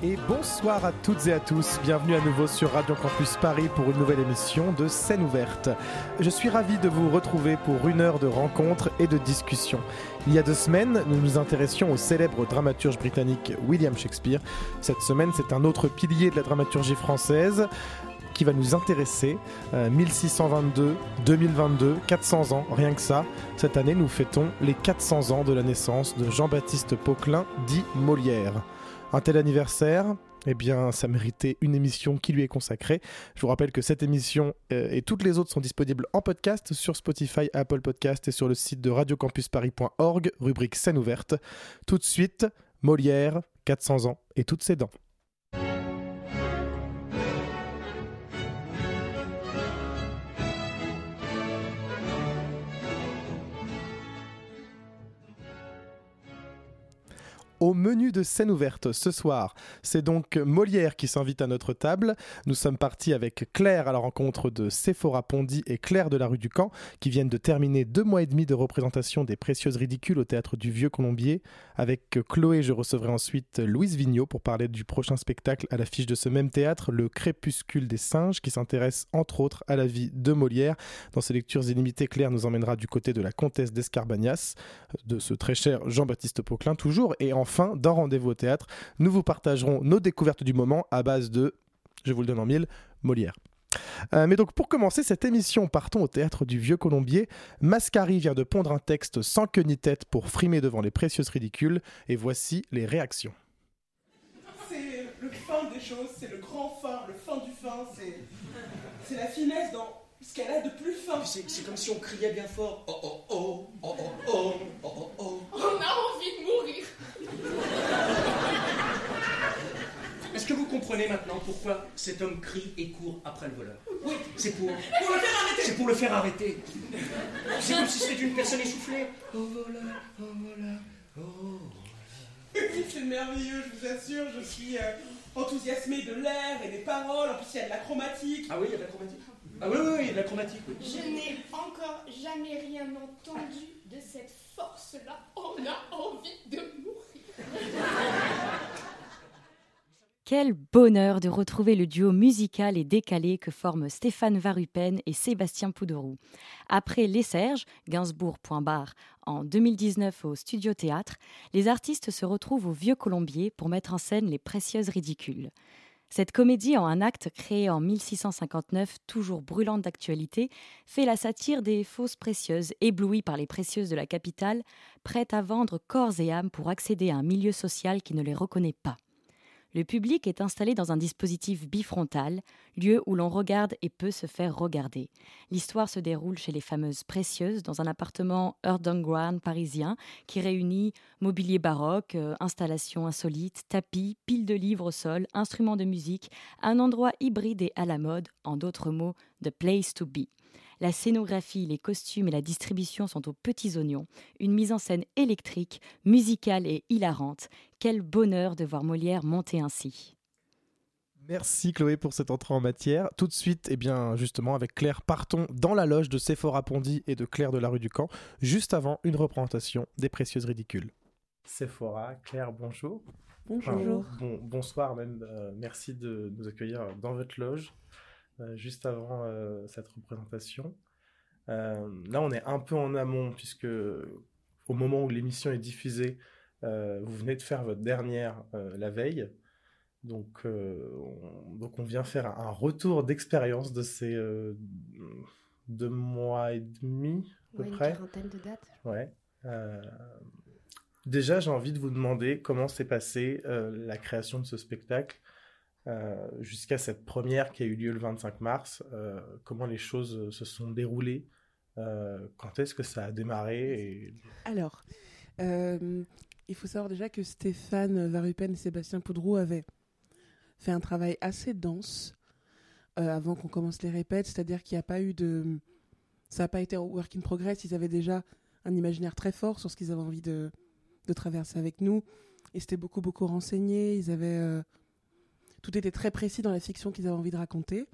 Et bonsoir à toutes et à tous, bienvenue à nouveau sur Radio Campus Paris pour une nouvelle émission de Scène ouverte. Je suis ravi de vous retrouver pour une heure de rencontres et de discussions. Il y a deux semaines, nous nous intéressions au célèbre dramaturge britannique William Shakespeare. Cette semaine, c'est un autre pilier de la dramaturgie française qui va nous intéresser. 1622, 2022, 400 ans, rien que ça. Cette année, nous fêtons les 400 ans de la naissance de Jean-Baptiste Pauquelin, dit Molière. Un tel anniversaire, eh bien, ça méritait une émission qui lui est consacrée. Je vous rappelle que cette émission euh, et toutes les autres sont disponibles en podcast sur Spotify, Apple Podcast et sur le site de radiocampusparis.org, rubrique scène ouverte. Tout de suite, Molière, 400 ans et toutes ses dents. Au menu de scène ouverte ce soir, c'est donc Molière qui s'invite à notre table. Nous sommes partis avec Claire à la rencontre de Sephora Pondy et Claire de la rue du Camp qui viennent de terminer deux mois et demi de représentation des Précieuses Ridicules au théâtre du Vieux Colombier. Avec Chloé, je recevrai ensuite Louise Vigneault pour parler du prochain spectacle à l'affiche de ce même théâtre, Le Crépuscule des Singes, qui s'intéresse entre autres à la vie de Molière. Dans ses lectures illimitées, Claire nous emmènera du côté de la comtesse d'Escarbagnas, de ce très cher Jean-Baptiste Pauquelin toujours, et en enfin, dans Rendez-vous au théâtre, nous vous partagerons nos découvertes du moment à base de, je vous le donne en mille, Molière. Euh, mais donc pour commencer cette émission, partons au théâtre du Vieux Colombier. Mascari vient de pondre un texte sans queue ni tête pour frimer devant les précieuses ridicules, et voici les réactions. C'est le fin des choses, c'est le grand fin, le fin du fin, c'est la finesse dans ce qu'elle a de plus fin. C'est comme si on criait bien fort. Oh oh oh, oh oh oh, oh oh oh. On a envie de mourir. Est-ce que vous comprenez maintenant pourquoi cet homme crie et court après le voleur? Oui, c'est pour. Pour le faire arrêter C'est pour le faire arrêter. C'est comme si c'était une personne essoufflée. Oh voleur, oh voleur, oh. C'est merveilleux, je vous assure, je suis euh, enthousiasmée de l'air et des paroles. En plus, il y a de la chromatique. Ah oui, il y a de la chromatique Ah oui, la chromatique, oui. Je n'ai encore jamais rien entendu de cette force-là. On a envie de mourir. Quel bonheur de retrouver le duo musical et décalé que forment Stéphane Varupen et Sébastien Pouderoux. Après Les Serges, Gainsbourg.bar, en 2019 au Studio Théâtre, les artistes se retrouvent au Vieux Colombier pour mettre en scène Les Précieuses Ridicules. Cette comédie en un acte créée en 1659, toujours brûlante d'actualité, fait la satire des fausses précieuses, éblouies par les précieuses de la capitale, prêtes à vendre corps et âme pour accéder à un milieu social qui ne les reconnaît pas. Le public est installé dans un dispositif bifrontal, lieu où l'on regarde et peut se faire regarder. L'histoire se déroule chez les fameuses précieuses dans un appartement underground parisien qui réunit mobilier baroque, euh, installations insolites, tapis, piles de livres au sol, instruments de musique, un endroit hybride et à la mode, en d'autres mots, the place to be. La scénographie, les costumes et la distribution sont aux petits oignons. Une mise en scène électrique, musicale et hilarante. Quel bonheur de voir Molière monter ainsi. Merci Chloé pour cette entrée en matière. Tout de suite, et eh bien justement avec Claire, partons dans la loge de Sephora Pondy et de Claire de la rue du Camp, juste avant une représentation des Précieuses Ridicules. Sephora, Claire, bonjour. Bonjour. bon, bonsoir même, euh, merci de nous accueillir dans votre loge. Euh, juste avant euh, cette représentation. Euh, là, on est un peu en amont, puisque au moment où l'émission est diffusée, vous venez de faire votre dernière la veille. Donc, on, donc on vient faire un retour d'expérience de ces deux mois et demi, à peu près. Une quarantaine de dates. Ouais. déjà, j'ai envie de vous demander comment s'est passée la création de ce spectacle. Euh, jusqu'à cette première qui a eu lieu le 25 mars, euh, comment les choses se sont déroulées, euh, quand est-ce que ça a démarré Alors, il faut savoir déjà que Stéphane Varupen et Sébastien Poudreau avaient fait un travail assez dense avant qu'on commence les répètes, c'est-à-dire qu'il n'y a pas eu de... Ça n'a pas été work in progress, ils avaient déjà un imaginaire très fort sur ce qu'ils avaient envie de, de traverser avec nous. Et c'était beaucoup, beaucoup renseigné. Ils avaient. Tout était très précis dans la fiction qu'ils avaient envie de raconter.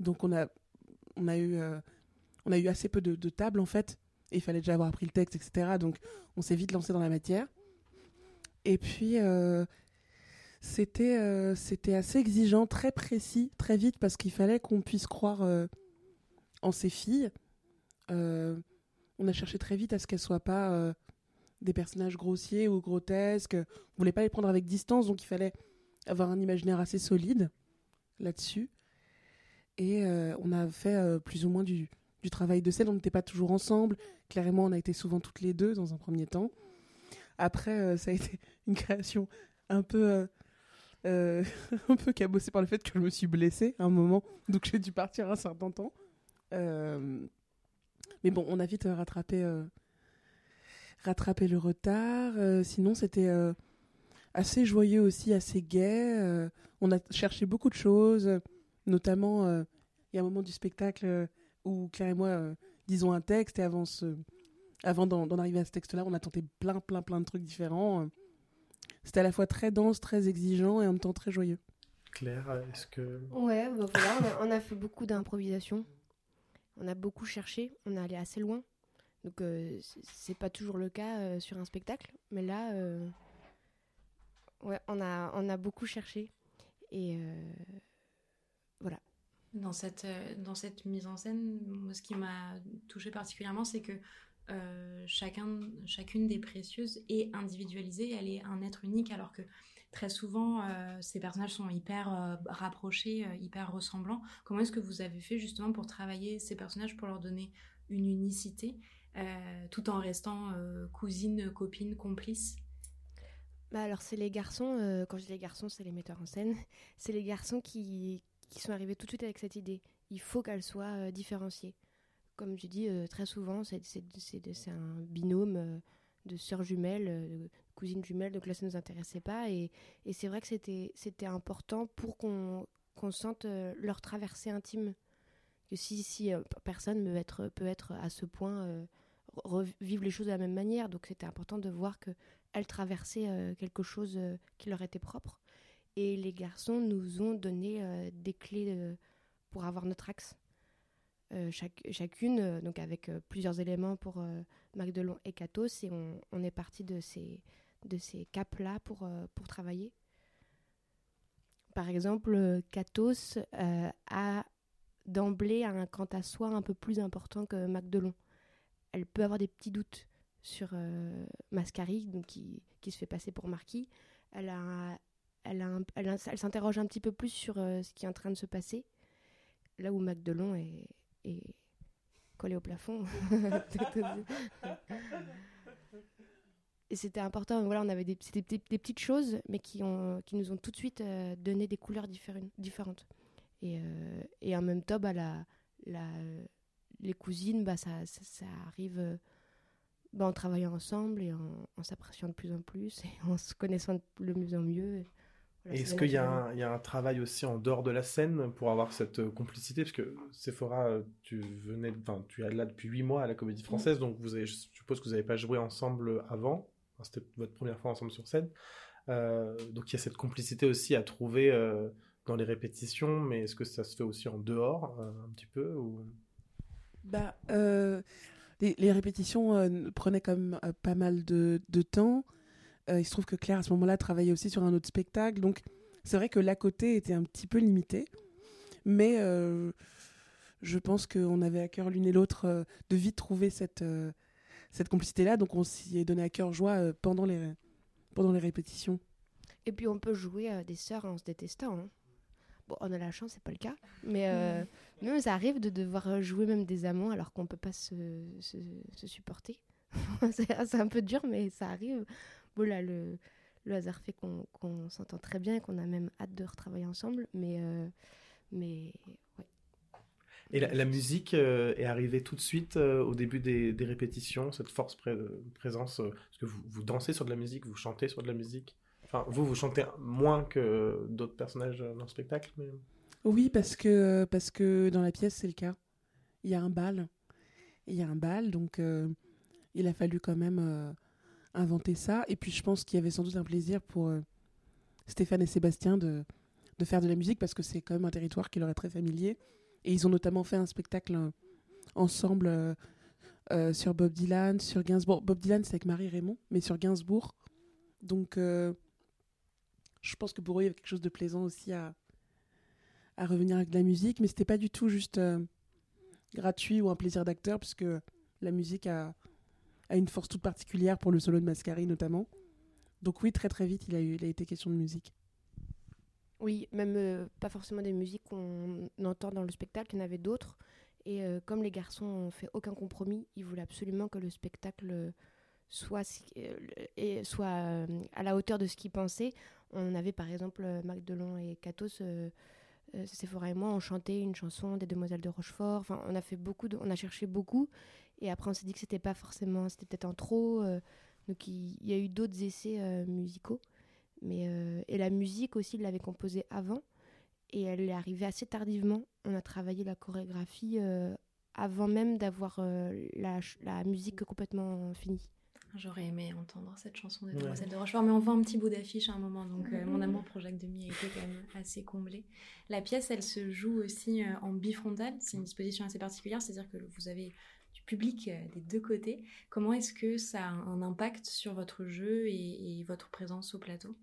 Donc on a, a, eu, assez peu de, tables en fait il fallait déjà avoir appris le texte, etc. Donc on s'est vite lancé dans la matière. Et puis euh, c'était euh, c'était assez exigeant, très précis, très vite, parce qu'il fallait qu'on puisse croire euh, en ces filles. on a cherché très vite à ce qu'elles soient pas des personnages grossiers ou grotesques. On voulait pas les prendre avec distance, donc il fallait avoir un imaginaire assez solide là-dessus. Et on a fait plus ou moins du, du travail de scène. On n'était pas toujours ensemble. Clairement, on a été souvent toutes les deux dans un premier temps. Après, euh, ça a été une création un peu, euh, euh, un peu cabossée par le fait que je me suis blessée à un moment, donc j'ai dû partir un certain temps. mais bon, on a vite rattrapé, rattrapé le retard. sinon, c'était assez joyeux aussi, assez gai. on a cherché beaucoup de choses, notamment il y a un moment du spectacle où Claire et moi euh, disons un texte et avant, avant d'en arriver à ce texte-là, on a tenté plein, plein, plein de trucs différents. C'était à la fois très dense, très exigeant et en même temps très joyeux. Claire, est-ce que... Ouais, bah voilà, on a, fait beaucoup d'improvisation. On a beaucoup cherché, on est allé assez loin. Donc euh, c'est pas toujours le cas euh, sur un spectacle, mais là, ouais, on a, on a beaucoup cherché. Et voilà. Dans cette, euh, dans cette mise en scène, ce qui m'a touché particulièrement, c'est que euh, chacun, chacune des précieuses est individualisée, elle est un être unique, alors que très souvent, euh, ces personnages sont hyper rapprochés, hyper ressemblants. Comment est-ce que vous avez fait justement pour travailler ces personnages, pour leur donner une unicité, tout en restant cousine, copine, complice? Bah alors c'est les garçons, quand je dis les garçons, c'est les metteurs en scène, c'est les garçons qui, qui sont arrivés tout de suite avec cette idée. Il faut qu'elle soit euh, différenciée. Comme je dis euh, très souvent, c'est un binôme euh, de sœurs jumelles, de cousines jumelles, donc là ça ne nous intéressait pas. Et, et c'est vrai que c'était important pour qu'on sente leur traversée intime. Que si, si personne peut être, peut être à ce point revivre les choses de la même manière, donc c'était important de voir qu'elles traversaient quelque chose qui leur était propre. Et les garçons nous ont donné euh, des clés euh, pour avoir notre axe. Euh, chaque, chacune, donc avec plusieurs éléments pour Magdelon et Catos, et on, est parti de ces, de ces caps-là pour, pour travailler. Par exemple, Catos a d'emblée un quant à soi un peu plus important que Magdelon. Elle peut avoir des petits doutes sur Mascari, donc qui, qui, se fait passer pour Marquis. Elle a, elle, elle, s'interroge un petit peu plus sur euh, ce qui est en train de se passer. Là où Magdelon est, est collé au plafond. Et c'était important. Voilà, on avait des, des, des, petites choses, mais qui, ont, qui nous ont tout de suite euh, donné des couleurs différentes. Et, euh, et en même temps, bah, la, la, les cousines, bah, ça, ça, arrive bah, en travaillant ensemble et en, en s'appréciant de plus en plus et en se connaissant de mieux en mieux. Est-ce qu'il y, a un travail aussi en dehors de la scène pour avoir cette euh, complicité? Parce que Sephora, euh, tu venais, enfin, tu es là depuis huit mois à la Comédie Française, donc vous avez, je suppose que vous n'avez pas joué ensemble avant. C'était votre première fois ensemble sur scène. Euh, donc il y a cette complicité aussi à trouver dans les répétitions, mais est-ce que ça se fait aussi en dehors un petit peu ou... Bah, les, les, répétitions prenaient quand même pas mal de, de temps. Euh, il se trouve que Claire, à ce moment-là, travaillait aussi sur un autre spectacle. Donc, c'est vrai que l'à côté était un petit peu limité. Mais euh, je pense qu'on avait à cœur l'une et l'autre euh, de vite trouver cette, cette complicité-là. Donc, on s'y est donné à cœur joie pendant, les, pendant les répétitions. Et puis, on peut jouer des sœurs en se détestant. Hein. Bon, on a la chance, c'est pas le cas. Mais nous, ça arrive de devoir jouer même des amants alors qu'on peut pas se, se, supporter. c'est un peu dur, mais ça arrive voilà, le, le hasard fait qu'on s'entend très bien et qu'on a même hâte de retravailler ensemble. Mais, euh, mais ouais. Et la, musique euh, est arrivée tout de suite euh, au début des, répétitions, cette force présence Est-ce que vous, vous, dansez sur de la musique, vous chantez sur de la musique? Enfin, vous, vous chantez moins que d'autres personnages dans le spectacle. Oui, parce que, parce que dans la pièce, c'est le cas. Il y a un bal. Il y a un bal, donc euh, il a fallu quand même euh, inventer ça. Et puis je pense qu'il y avait sans doute un plaisir pour euh, Stéphane et Sébastien de, de faire de la musique, parce que c'est quand même un territoire qui leur est très familier. Et ils ont notamment fait un spectacle ensemble sur Bob Dylan, sur Gainsbourg. Bob Dylan, c'est avec Marie Raymond, mais sur Gainsbourg. Donc je pense que pour eux, il y avait quelque chose de plaisant aussi à, à revenir avec de la musique, mais c'était pas du tout juste euh, gratuit ou un plaisir d'acteur, puisque la musique a, a une force toute particulière pour le solo de Mascari notamment. Donc oui, très très vite, il a, il a été question de musique. Oui, même euh, pas forcément des musiques qu'on entend dans le spectacle, il y en avait d'autres. Et euh, comme les garçons ont fait aucun compromis, ils voulaient absolument que le spectacle soit, et soit à la hauteur de ce qu'ils pensaient. On avait par exemple Marc Delon et Catos, euh, euh, et moi, on chantait une chanson des Demoiselles de Rochefort. Enfin, on a fait beaucoup, on a cherché beaucoup. Et après, on s'est dit que c'était pas forcément, c'était peut-être en trop. euh, donc il y a eu d'autres essais euh, musicaux. Mais, euh, et la musique aussi, il l'avait composée avant. Et elle est arrivée assez tardivement. On a travaillé la chorégraphie avant même d'avoir la musique complètement finie. J'aurais aimé entendre cette chanson des Ouais. Demoiselles de Rochefort, mais on voit un petit bout d'affiche à un moment, donc euh, mon amour pour Jacques Demy a été quand même assez comblé. La pièce, elle se joue aussi euh, en bifrontal, c'est une disposition assez particulière, c'est-à-dire que vous avez du public euh, des deux côtés. Comment est-ce que ça a un impact sur votre jeu et, et votre présence au plateau?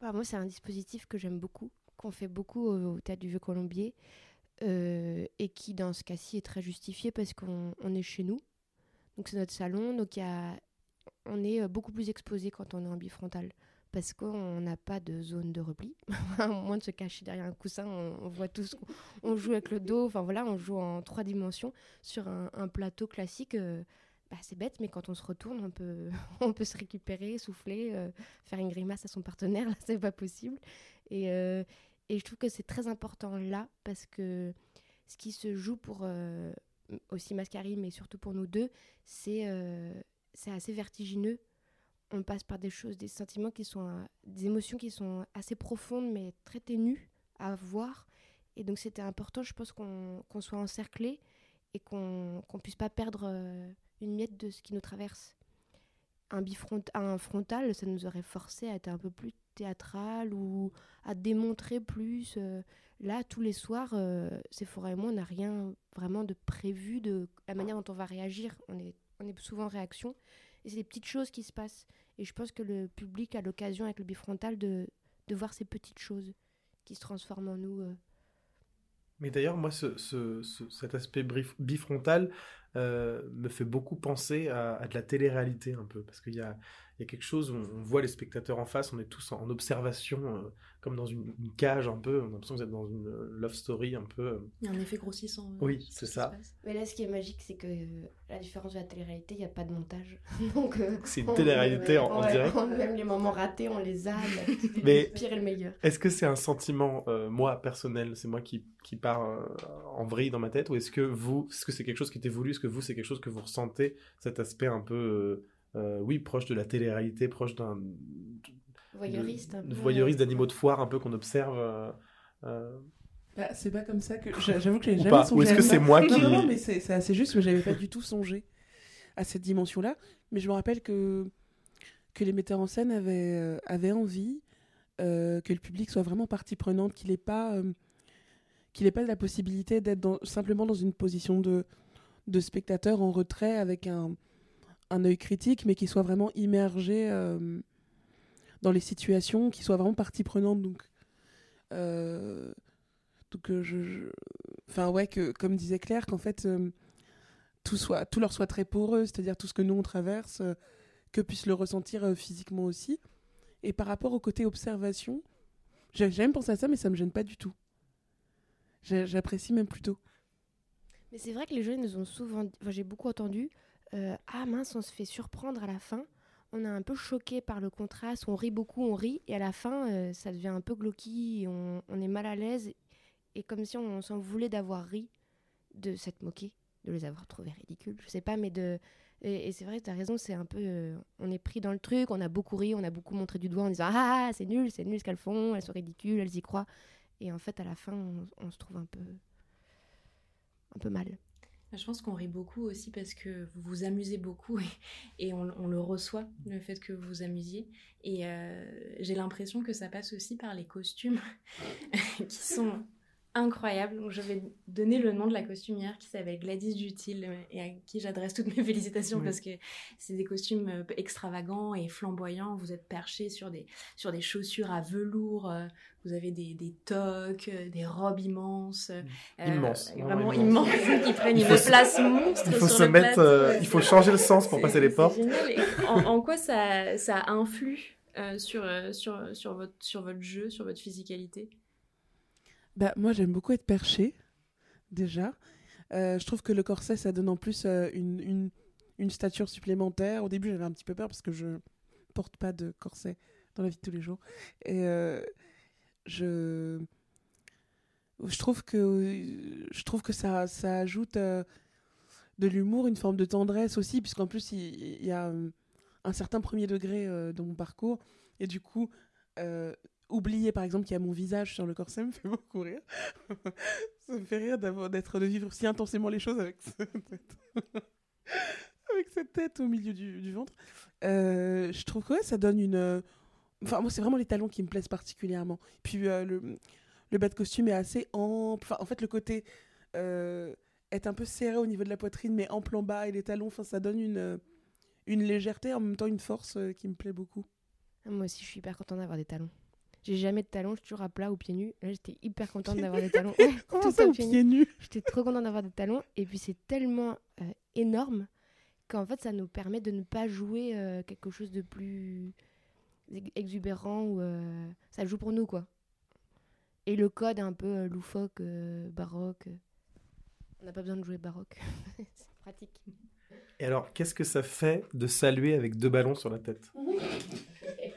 Bah, moi, c'est un dispositif que j'aime beaucoup, qu'on fait beaucoup au, au Théâtre du Vieux-Colombier, euh, et qui, dans ce cas-ci, est très justifié parce qu'on on est chez nous. Donc, c'est notre salon, donc y a, on est euh, beaucoup plus exposé quand on est en bifrontal. Parce qu'on n'a pas de zone de repli. à moins de se cacher derrière un coussin, on, voit tout ce joue avec le dos. Enfin voilà, on joue en trois dimensions sur un, plateau classique. euh, bah, c'est bête, mais quand on se retourne, on peut, on peut se récupérer, souffler, euh, faire une grimace à son partenaire. Là, c'est pas possible. Et, je trouve que c'est très important là, parce que ce qui se joue pour aussi Mascari, mais surtout pour nous deux, c'est euh, c'est assez vertigineux. On passe par des choses, des sentiments qui sont, des émotions qui sont assez profondes, mais très ténues à voir. Et donc c'était important, je pense, qu'on qu'on soit encerclé et qu'on qu'on puisse pas perdre euh, une miette de ce qui nous traverse. Un, bifront un frontal, ça nous aurait forcé à être un peu plus théâtral ou à démontrer plus. euh. Là, tous les soirs, euh, Sephora et moi, on n'a rien vraiment de prévu de la manière dont on va réagir. On est, on est souvent en réaction. Et c'est des petites choses qui se passent. Et je pense que le public a l'occasion avec le bifrontal de, de voir ces petites choses qui se transforment en nous. euh. Mais d'ailleurs, moi, ce, ce- ce- cet aspect bifrontal euh, me fait beaucoup penser à, à de la télé-réalité un peu, parce qu'il y a, il y a quelque chose où on voit les spectateurs en face, on est tous en, observation, euh, comme dans une, une cage un peu, on a l'impression que vous êtes dans une euh, love story un peu. euh. Il y a un effet grossissant. euh, Oui, c'est ce ça. Mais là, ce qui est magique, c'est que la différence de la télé-réalité, il n'y a pas de montage. Donc, C'est une télé-réalité en- en ouais, direct. on- Même les moments ratés, on les a. mais Le pire et le meilleur. Est-ce que c'est un sentiment, moi, personnel, c'est moi qui, qui part en vrille dans ma tête, ou est-ce que vous, est-ce que c'est quelque chose qui était voulu, est-ce que vous, c'est quelque chose que vous ressentez, cet aspect un peu, euh, oui, proche de la télé-réalité, proche d'un Voyeuriste. un de- peu. voyeuriste d'animaux de foire un peu qu'on observe euh, euh, Bah, c'est pas comme ça que. j'a- J'avoue que j'ai jamais pas songé. Ou est-ce que c'est moi qui- Non, non, mais c'est c'est assez juste, mais j'avais pas du tout songé à cette dimension-là. Mais je me rappelle que, que les metteurs en scène avaient, euh, avaient envie euh, que le public soit vraiment partie prenante, qu'il n'ait pas, euh, qu'il ait pas la possibilité d'être dans- simplement dans une position de, de spectateur en retrait avec un, un œil critique, mais qu'il soit vraiment immergé euh, dans les situations, qu'il soit vraiment partie prenante. Donc. euh, euh, enfin ouais que comme disait Claire qu'en fait euh, tout soit tout leur soit très poreux c'est-à-dire tout ce que nous on traverse que puissent le ressentir physiquement aussi et par rapport au côté observation j'ai même pensé à ça mais ça me gêne pas du tout j'apprécie même plutôt Mais c'est vrai que les jeunes nous ont souvent. Enfin, j'ai beaucoup entendu. Euh, ah mince, on se fait surprendre à la fin. On est un peu choqué par le contraste. On rit beaucoup, on rit. Et à la fin, euh, ça devient un peu glauqui. On, est mal à l'aise. Et comme si on s'en voulait d'avoir ri, de s'être moqué, de les avoir trouvés ridicules. Je sais pas, mais de. Et, c'est vrai, tu as raison, c'est un peu. euh, on est pris dans le truc, on a beaucoup ri, on a beaucoup montré du doigt en disant Ah, c'est nul, c'est nul ce qu'elles font, elles sont ridicules, elles y croient. Et en fait, à la fin, on, on se trouve un peu. un peu mal. Je pense qu'on rit beaucoup aussi parce que vous vous amusez beaucoup et, on le reçoit, le fait que vous vous amusiez. Et euh, j'ai l'impression que ça passe aussi par les costumes qui sont incroyables. Donc, je vais donner le nom de la costumière qui s'appelle Gladys Dutil euh, et à qui j'adresse toutes mes félicitations Oui. parce que c'est des costumes euh, extravagants et flamboyants. Vous êtes perchés sur des, sur des chaussures à velours, euh, vous avez des, des toques, des robes immenses. euh, Immenses, vraiment immenses. immenses, qui prennent une se- place monstre. Il faut sur se le mettre, euh, il faut changer le sens pour passer les portes. En, en quoi ça, ça influe euh, sur, sur, sur, votre, sur votre jeu, sur votre physicalité? Bah, moi, j'aime beaucoup être perché, déjà. Euh, je trouve que le corset, ça donne en plus euh, une, une, stature supplémentaire. Au début, j'avais un petit peu peur parce que je porte pas de corset dans la vie de tous les jours. Et euh, je, je trouve que, je trouve que ça, ça ajoute de l'humour, une forme de tendresse aussi, puisqu'en plus, il, il y a un certain premier degré dans mon parcours. Et du coup, oublier par exemple qu'il y a mon visage sur le corset me fait beaucoup rire. ça me fait rire d'être de vivre si intensément les choses avec cette tête, au milieu du, ventre. Euh, je trouve que ça donne une. euh, Enfin, moi, c'est vraiment les talons qui me plaisent particulièrement. Puis euh, le, le bas de costume est assez ample. Enfin, en fait, le côté euh, est un peu serré au niveau de la poitrine, mais en bas et les talons, enfin, ça donne une, une légèreté, en même temps une force qui me plaît beaucoup. Moi aussi, je suis hyper contente d'avoir des talons. J'ai jamais de talons, je suis toujours à plat ou pieds nus. Là, j'étais hyper contente d'avoir des talons. Ouais, Comment tout ça, pieds nus J'étais trop contente d'avoir des talons. Et puis, c'est tellement euh, énorme qu'en fait, ça nous permet de ne pas jouer euh, quelque chose de plus ex- exubérant ou euh, ça joue pour nous, quoi. Et le code un peu euh, loufoque, euh, baroque. On n'a pas besoin de jouer baroque. c'est pratique. Et alors, qu'est-ce que ça fait de saluer avec deux ballons sur la tête?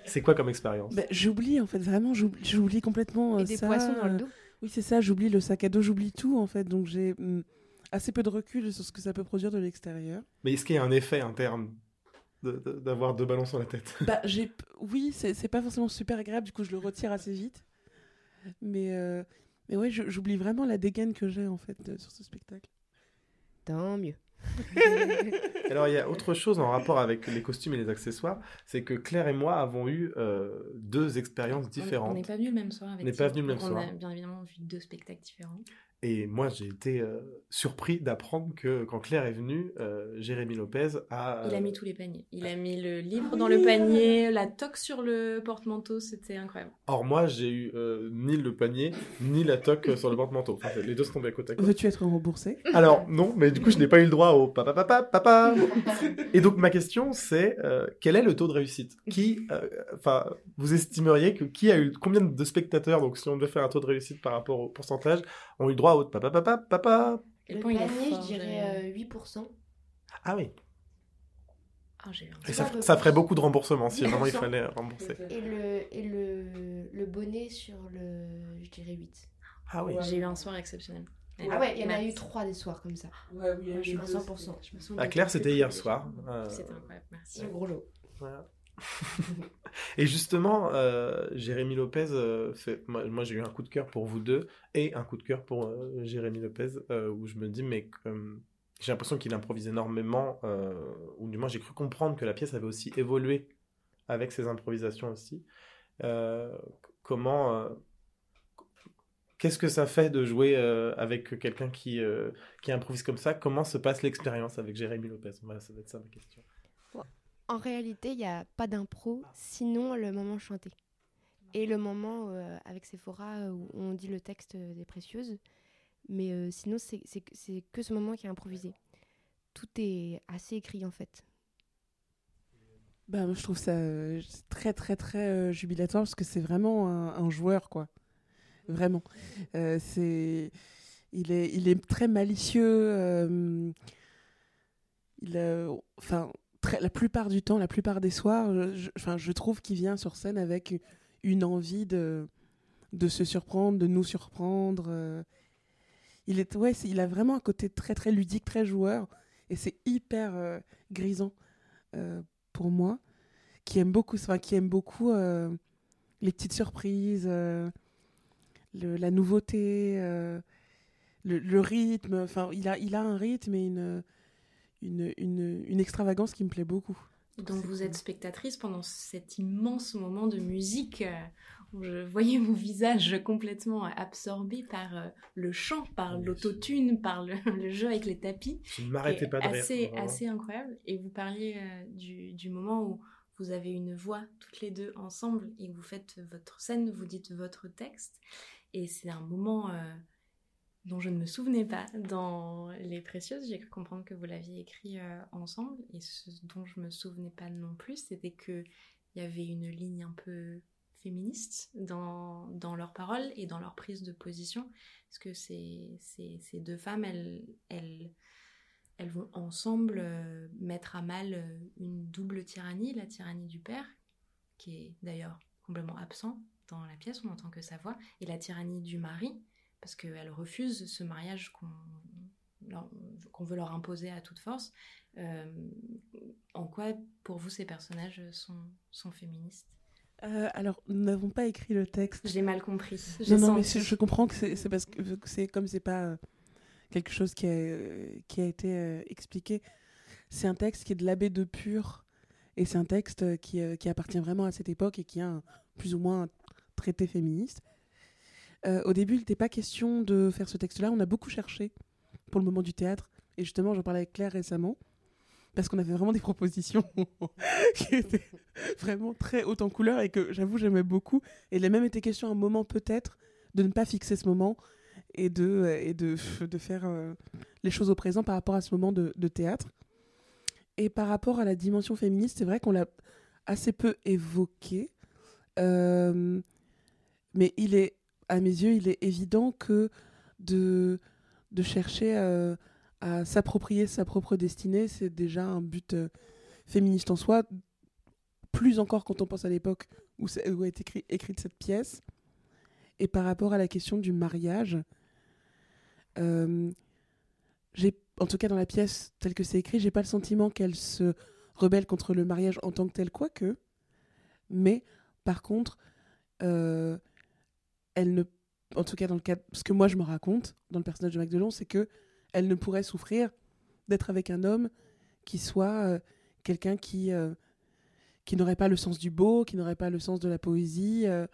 C'est quoi comme expérience? Ben, j'oublie en fait vraiment, j'oublie, j'oublie complètement euh, Et des ça. poissons dans le dos? Oui, c'est ça, j'oublie le sac à dos, j'oublie tout en fait, donc j'ai hum, assez peu de recul sur ce que ça peut produire de l'extérieur. Mais est-ce qu'il y a un effet interne de- de- d'avoir deux ballons sur la tête? Bah, j'ai, oui, c'est, c'est pas forcément super agréable, du coup je le retire assez vite. Mais, euh, mais ouais, j'oublie vraiment la dégaine que j'ai en fait sur ce spectacle. Tant mieux. Alors, il y a autre chose en rapport avec les costumes et les accessoires, c'est que Claire et moi avons eu euh, deux expériences On- différentes. On n'est pas venu le même soir avec On n'est pas Thibaut. venu le même Donc, soir. On a bien évidemment vu deux spectacles différents. Et moi, j'ai été euh, surpris d'apprendre que quand Claire est venue, euh, Jérémy Lopez a. Il a mis tous les paniers. Il a mis le livre dans le panier, la toque sur le porte-manteau, c'était incroyable. Or, moi, j'ai eu euh, ni le panier, ni la toque sur le porte-manteau. Enfin, les deux sont tombés à côte. Veux-tu être remboursé? Alors, non, mais du coup, je n'ai pas eu le droit au papa, papa, papa. Et donc, ma question, c'est euh, quel est le taux de réussite? Qui, euh, enfin, vous estimeriez que qui a eu combien de spectateurs, donc si on devait faire un taux de réussite par rapport au pourcentage, ont eu le droit au papa, papa, papa Quel Le point il est panier, fort, je dirais euh, 8%. Ah oui. Ah, j'ai eu un Et C'est ça, ferait beaucoup de remboursement si vraiment il 10%. fallait rembourser. Et le, et le, le bonnet sur le. Je dirais 8. Ah oui. J'ai eu un soir exceptionnel. Ah ouais, il y en a eu 3 des soirs comme ça. Ouais, oui, je suis à 100%. Je me souviens Ah, Claire, c'était hier soir. Euh, C'était incroyable, merci. Un gros lot. Voilà. et justement, euh, Jérémy Lopez, euh, moi, j'ai eu un coup de cœur pour vous deux et un coup de cœur pour euh, Jérémy Lopez, où je me dis, mais j'ai l'impression qu'il improvise énormément, ou du moins j'ai cru comprendre que la pièce avait aussi évolué avec ses improvisations aussi. Comment. Qu'est-ce que ça fait de jouer avec quelqu'un qui, qui improvise comme ça? Comment se passe l'expérience avec Jérémy Lopez? Voilà, ça va être ça ma question. En réalité, il n'y a pas d'impro, sinon le moment chanté. Et le moment euh, avec Sephora euh, où on dit le texte des précieuses. Mais euh, sinon, c'est que- ce moment qui est improvisé. Tout est assez écrit en fait. Bah, je trouve ça très, très, très jubilatoire parce que c'est vraiment un, un joueur, quoi. Vraiment. C'est... Il, est, il est très malicieux. il a- Enfin, la plupart du temps, la plupart des soirs, je, je- trouve qu'il vient sur scène avec une envie de, de se surprendre, de nous surprendre. euh. Il, est, ouais, il a vraiment un côté très, très ludique, très joueur. Et c'est hyper euh, grisant euh, pour moi, qui aime beaucoup, qui aime beaucoup les petites surprises, la nouveauté, le, rythme. Il a, il a un rythme et une, une, une, une extravagance qui me plaît beaucoup. Donc vous êtes spectatrice pendant cet immense moment de musique euh, où je voyais mon visage complètement absorbé par euh, le chant, par l'autotune, par le, le jeu avec les tapis. Je ne m'arrêtais pas de assez, assez incroyable. Et vous parliez euh, du, du moment où vous avez une voix toutes les deux ensemble et vous faites votre scène, vous dites votre texte. Et c'est un moment euh, dont je ne me souvenais pas dans Les Précieuses. J'ai cru comprendre que vous l'aviez écrit euh, ensemble. Et ce dont je me souvenais pas non plus, c'était qu'il y avait une ligne un peu féministe dans, dans leurs paroles et dans leur prise de position. Parce que ces, ces, ces deux femmes, elles, elles, elles vont ensemble euh, mettre à mal euh, une double tyrannie, la tyrannie du père, qui est d'ailleurs complètement absent dans la pièce, on n'entend que sa voix, et la tyrannie du mari, parce qu'elle refuse ce mariage qu'on veut leur imposer à toute force. Euh, en quoi, pour vous, ces personnages sont, sont féministes? Euh, alors, nous n'avons pas écrit le texte. J'ai mal compris. Non, non, mais je, comprends que c'est parce que c'est comme c'est pas euh, quelque chose qui a, qui a été euh, expliqué. C'est un texte qui est de l'abbé de Pur et c'est un texte qui, euh, qui appartient vraiment à cette époque et qui a un- plus ou moins un traité féministe. Euh, au début, il n'était pas question de faire ce texte-là. On a beaucoup cherché pour le moment du théâtre et justement, j'en parlais avec Claire récemment parce qu'on avait vraiment des propositions qui étaient vraiment très hautes en couleur et que j'avoue j'aimais beaucoup. Et il a même été question à un moment peut-être de ne pas fixer ce moment et de, et de, de faire euh, les choses au présent par rapport à ce moment de, de théâtre. Et par rapport à la dimension féministe, c'est vrai qu'on l'a assez peu évoqué. Euh, mais il est, à mes yeux, il est évident que de, chercher euh, à s'approprier sa propre destinée, c'est déjà un but euh, féministe en soi. Plus encore quand on pense à l'époque où, où a été écrit- écrite cette pièce. Et par rapport à la question du mariage, euh, en tout cas dans la pièce telle que c'est écrit, j'ai pas le sentiment qu'elle se rebelle contre le mariage en tant que tel, quoique. Mais par contre, elle ne, en tout cas dans le cas, ce que moi je me raconte dans le personnage de Magdelon, c'est que elle ne pourrait souffrir d'être avec un homme qui soit euh, quelqu'un qui euh, qui n'aurait pas le sens du beau, qui n'aurait pas le sens de la poésie, euh,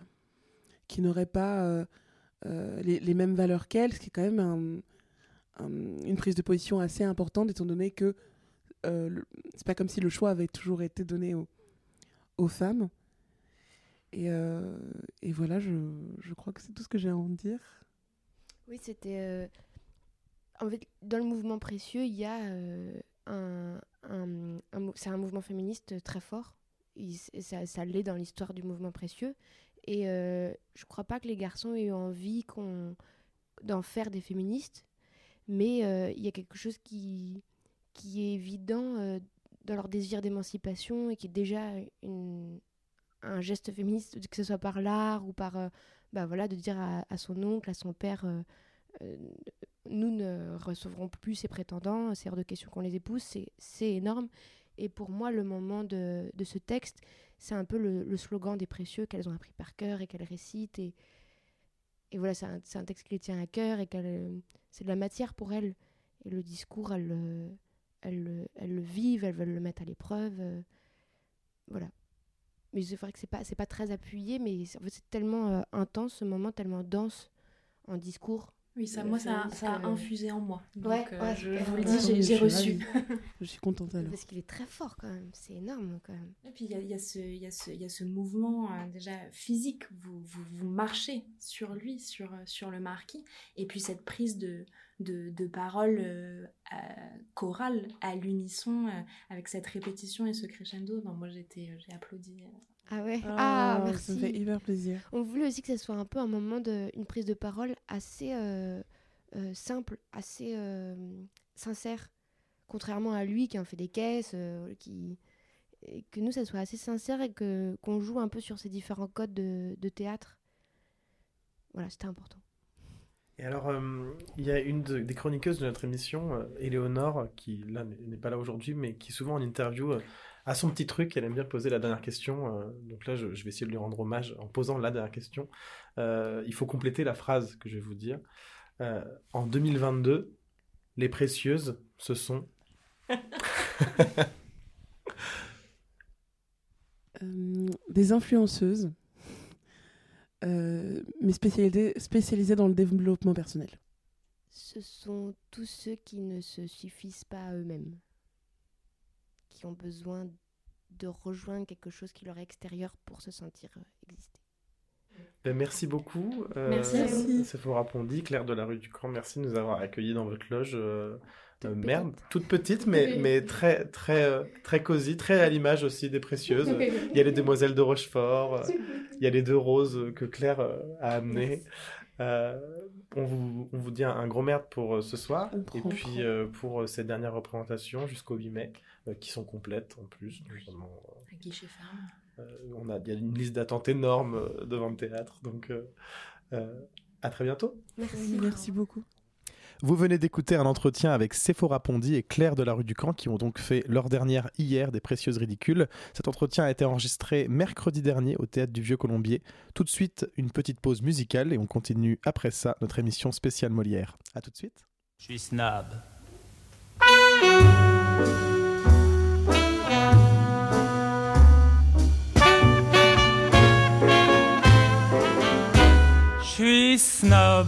qui n'aurait pas les, les mêmes valeurs qu'elle, ce qui est quand même un- un- une prise de position assez importante, étant donné que c'est pas comme si le choix avait toujours été donné aux, aux femmes. Et, euh, et voilà, je, je crois que c'est tout ce que j'ai à en dire. Oui, c'était. euh, En fait, dans le mouvement précieux, il y a euh, un. un- c'est un mouvement féministe très fort. Il- ça ça l'est dans l'histoire du mouvement précieux. Et je crois pas que les garçons aient eu envie d'en faire des féministes. Mais il y a quelque chose qui, qui est évident dans leur désir d'émancipation et qui est déjà une, un geste féministe, que ce soit par l'art ou par. euh, bah voilà, de dire à, son oncle, à son père. euh, euh, nous ne recevrons plus ces prétendants, c'est hors de question qu'on les épouse, c'est- énorme. Et pour moi, le moment de, de ce texte, c'est un peu le, slogan des précieux qu'elles ont appris par cœur et qu'elles récitent. Et, et voilà, c'est un, un texte qui les tient à cœur et c'est de la matière pour elles. Et le discours, elles, le- elles, le- elles le vivent, elles veulent le mettre à l'épreuve. voilà. Mais c'est vrai que c'est pas, c'est pas très appuyé, mais c'est- en fait, c'est tellement euh, intense ce moment, tellement dense en discours. Oui, ça, Le moi, ça, ça a euh, infusé en moi. Donc, Ouais, euh, ouais, je, vous le dis, j'ai- reçu. Je suis contente alors. Parce qu'il est très fort quand même, c'est énorme quand même. Et puis il y a, il y a ce- il y a ce- il y a ce mouvement euh, déjà physique, vous, vous, vous marchez sur lui, sur, euh, sur le marquis, et puis cette prise de, de, de parole euh, à- chorale à l'unisson, euh, avec cette répétition et ce crescendo. Moi j'étais, euh, j'ai applaudi. Ah ouais? Ah, Ah, Ça me fait merci. hyper plaisir. On voulait aussi que ce soit un peu un moment de une prise de parole assez euh, euh, simple, assez euh, sincère, contrairement à lui qui en fait des caisses, euh, qui et que nous ça soit assez sincère et que qu'on joue un peu sur ces différents codes de, de théâtre. Voilà, c'était important. Et alors, euh, il y a une de- des chroniqueuses de notre émission, euh, Éléonore, qui là n'est pas là aujourd'hui, mais qui souvent en interview euh, a son petit truc. Elle aime bien poser la dernière question. euh, donc là, je, je vais essayer de lui rendre hommage en posant la dernière question. Euh, il faut compléter la phrase que je vais vous dire. Euh, en 2022, les précieuses, ce sont. Euh, des influenceuses, mais spécialisées, spécialisées dans le développement personnel. Ce sont tous ceux qui ne se suffisent pas à eux-mêmes, qui ont besoin de rejoindre quelque chose qui leur est extérieur pour se sentir euh, exister. Ben, merci beaucoup. Euh, Merci à vous. Sephora Pondy, Claire de la rue du Camp, merci de nous avoir accueillis dans votre loge. euh, euh, merde, toute petite, mais, mais très, très, euh, très cosy, très à l'image aussi des précieuses. Il y a les demoiselles de Rochefort, euh, il y a les deux roses que Claire a amenées. Euh, on, vous, on vous dit un, un gros merde pour euh, ce soir, et puis euh, pour ces dernières représentations jusqu'au 8 mai, euh, qui sont complètes en plus. Un guichet ferme. euh, on a, il y a une liste d'attente énorme devant le théâtre, donc euh, euh, à très bientôt. Merci. Merci beaucoup. Vous venez d'écouter un entretien avec Sephora Pondy et Claire de la rue du Camp qui ont donc fait leur dernière hier des Précieuses Ridicules. Cet entretien a été enregistré mercredi dernier au théâtre du Vieux Colombier. Tout de suite, une petite pause musicale et on continue après ça notre émission spéciale Molière. À tout de suite. Je suis snob. Je suis snob.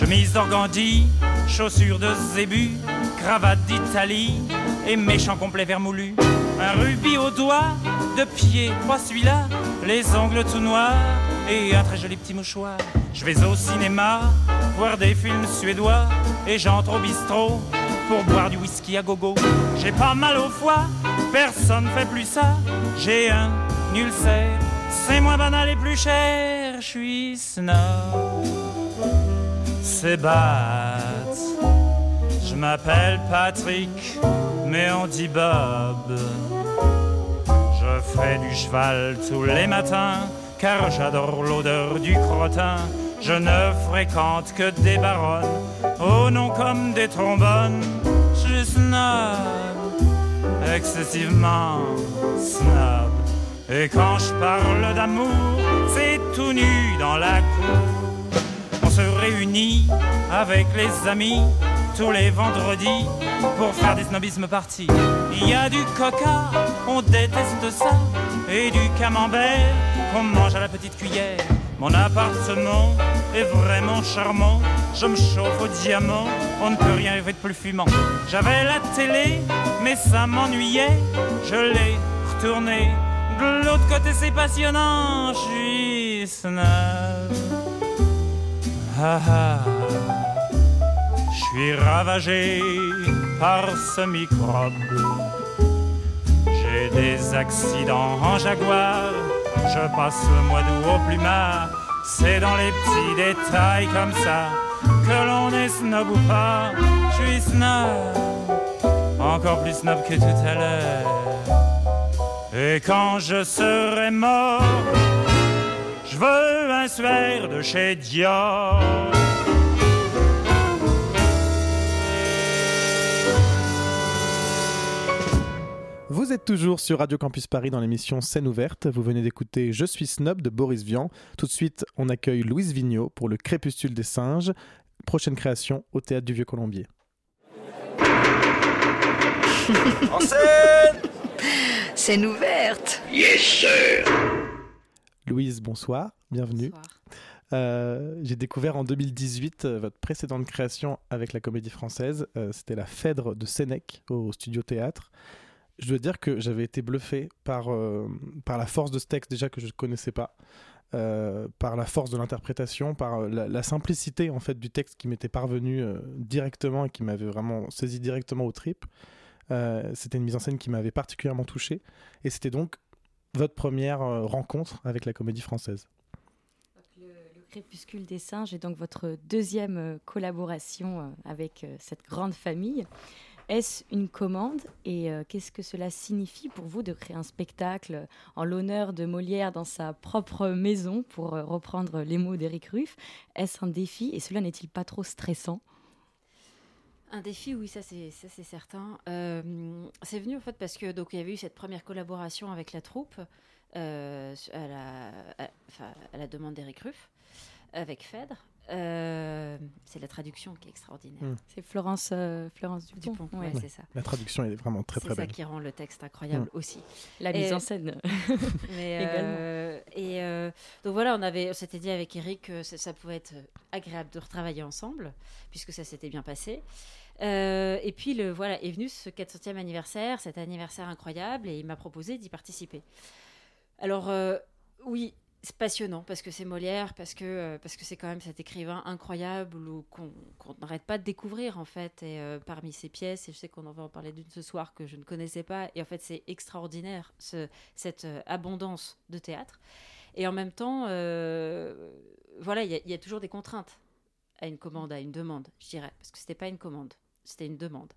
Chemise d'organdi, chaussures de zébu, cravate d'Italie et méchant complet vermoulu. Un rubis au doigt, de pied, moi celui-là, les ongles tout noirs et un très joli petit mouchoir. Je vais au cinéma, voir des films suédois et j'entre au bistrot pour boire du whisky à gogo. J'ai pas mal au foie, personne fait plus ça. J'ai un ulcère, c'est moins banal et plus cher. Je suis snob Je m'appelle Patrick, mais on dit Bob. Je fais du cheval tous les matins, car j'adore l'odeur du crottin. Je ne fréquente que des baronnes, au nom comme des trombones. Je suis snob, excessivement snob. Et quand je parle d'amour, c'est tout nu dans la cour. Réunit avec les amis tous les vendredis pour faire des snobismes parties. Il y a du coca, on déteste ça, et du camembert qu'on mange à la petite cuillère. Mon appartement est vraiment charmant, je me chauffe au diamant, on ne peut rien rêver de plus fumant. J'avais la télé, mais ça m'ennuyait, je l'ai retournée. De l'autre côté c'est passionnant, je suis snob. Ah ah, je suis ravagé par ce microbe. J'ai des accidents en jaguar, je passe le mois d'août au plumard. C'est dans les petits détails comme ça que l'on est snob ou pas. Je suis snob, encore plus snob que tout à l'heure. Et quand je serai mort, veux un suaire de chez Dior. Vous êtes toujours sur Radio Campus Paris dans l'émission Scène ouverte. Vous venez d'écouter Je suis snob de Boris Vian. Tout de suite, on accueille Louise Vigneault pour le Crépuscule des singes. Prochaine création au théâtre du Vieux Colombier. En scène Scène ouverte. Yes, sir Louise, bonsoir, bienvenue. Bonsoir. Euh, J'ai découvert en 2018 euh, votre précédente création avec la Comédie Française. Euh, C'était La Phèdre de Sénèque au Studio Théâtre. Je dois dire que j'avais été bluffé par, par la force de ce texte déjà que je ne connaissais pas. par la force de l'interprétation, par la, la simplicité en fait du texte qui m'était parvenu directement et qui m'avait vraiment saisi directement aux tripes. Euh, c'était une mise en scène qui m'avait particulièrement touché. Et c'était donc votre première euh, rencontre avec la comédie française. Le, le Crépuscule des singes est donc votre deuxième euh, collaboration euh, avec cette grande famille. Est-ce une commande et qu'est-ce que cela signifie pour vous de créer un spectacle en l'honneur de Molière dans sa propre maison, pour reprendre les mots d'Éric Ruff? Est-ce un défi et cela n'est-il pas trop stressant? Un défi, oui, ça c'est ça c'est certain. Euh, c'est venu en fait parce que donc il y avait eu cette première collaboration avec la troupe euh, à, la, demande d'Éric Ruff avec Phèdre. Euh, c'est la traduction qui est extraordinaire. Mm. C'est Florence, euh, Florence Dupont. Dupont, ouais. ouais, c'est ça. La traduction est vraiment très C'est très ça belle. qui rend le texte incroyable Mm. aussi. La Et- mise en scène. Mais, Également. euh, et euh, donc voilà, on avait, on s'était dit avec Eric que ça, ça pouvait être agréable de retravailler ensemble, puisque ça s'était bien passé. Euh, et puis le voilà est venu ce 400e anniversaire, cet anniversaire incroyable, et il m'a proposé d'y participer. Alors euh, oui, c'est passionnant parce que c'est Molière, parce que euh, parce que c'est quand même cet écrivain incroyable qu'on n'arrête pas de découvrir en fait. Et euh, parmi ses pièces, et je sais qu'on en va en parler d'une ce soir que je ne connaissais pas, et en fait c'est extraordinaire ce, cette euh, abondance de théâtre. Et en même temps, voilà, il y, a- il y a toujours des contraintes à une commande, à une demande, je dirais, parce que c'était pas une commande, c'était une demande.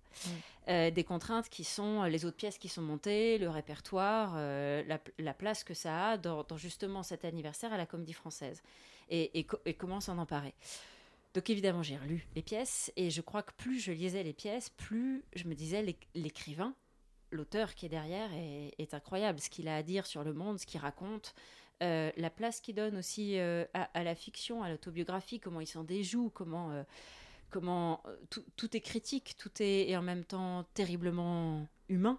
Euh, des contraintes qui sont euh, les autres pièces qui sont montées, le répertoire, euh, la, la place que ça a dans, dans justement cet anniversaire à la Comédie Française, et, et co- et comment s'en emparer. Donc évidemment, j'ai relu les pièces, et je crois que plus je lisais les pièces, plus je me disais l'éc- l'écrivain, l'auteur qui est derrière est, est incroyable. Ce qu'il a à dire sur le monde, ce qu'il raconte, euh, la place qu'il donne aussi à, à la fiction, à l'autobiographie, comment il s'en déjoue, comment, comment euh, tout, est critique, tout est et en même temps terriblement humain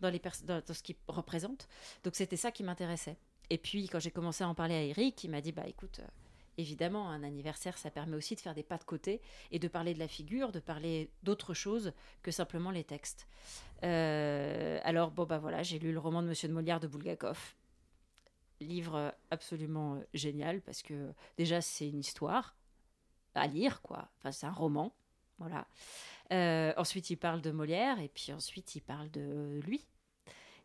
dans, les dans, dans ce qu'il représente. Donc c'était ça qui m'intéressait. Et puis quand j'ai commencé à en parler à Eric, il m'a dit bah écoute. euh, Évidemment, un anniversaire, ça permet aussi de faire des pas de côté et de parler de la figure, de parler d'autre chose que simplement les textes. Euh, alors, bon, bah voilà, j'ai lu le roman de Monsieur de Molière de Bulgakov. Livre absolument génial parce que déjà, c'est une histoire à lire, quoi. Enfin, c'est un roman, voilà. Euh, ensuite, il parle de Molière et puis ensuite, il parle de lui.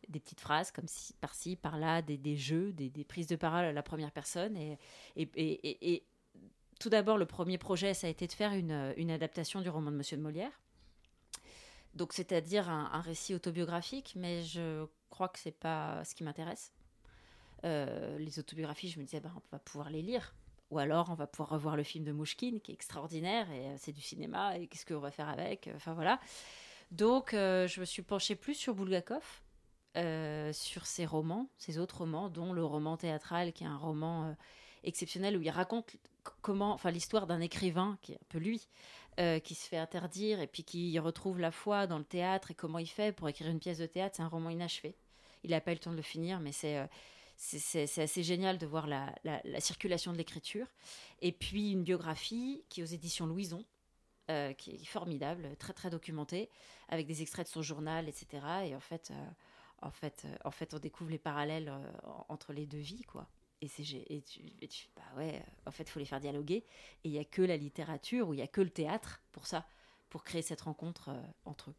Des petites phrases comme par-ci, par-là, des, des jeux, des, des prises de parole à la première personne. Et, et, et- tout d'abord, le premier projet, ça a été de faire une, une adaptation du roman de Monsieur de Molière. Donc, c'est-à-dire un, un récit autobiographique, mais je crois que c'est pas ce qui m'intéresse. Euh, les autobiographies, je me disais, bah, on va pouvoir les lire. Ou alors, on va pouvoir revoir le film de Mouchkine, qui est extraordinaire, et euh, c'est du cinéma, et qu'est-ce qu'on va faire avec Enfin, voilà. Donc, euh, je me suis penchée plus sur Bulgakov, euh, sur ses romans, ses autres romans, dont le roman théâtral, qui est un roman euh, exceptionnel, où il raconte comment, enfin, l'histoire d'un écrivain, qui est un peu lui, euh, qui se fait interdire, et puis qui retrouve la foi dans le théâtre, et comment il fait pour écrire une pièce de théâtre. C'est un roman inachevé. Il n'a pas eu le temps de le finir, mais c'est... c'est- assez génial de voir la, la- la circulation de l'écriture. Et puis une biographie qui est aux éditions Louison, euh, qui est formidable, très très documentée, avec des extraits de son journal, etc. Et en fait, euh, en fait, euh, en fait, on découvre les parallèles en- entre les deux vies, quoi. Et et tu, et tu bah ouais, en fait, il faut les faire dialoguer. Et il y a que la littérature ou il y a que le théâtre pour ça, pour créer cette rencontre entre eux.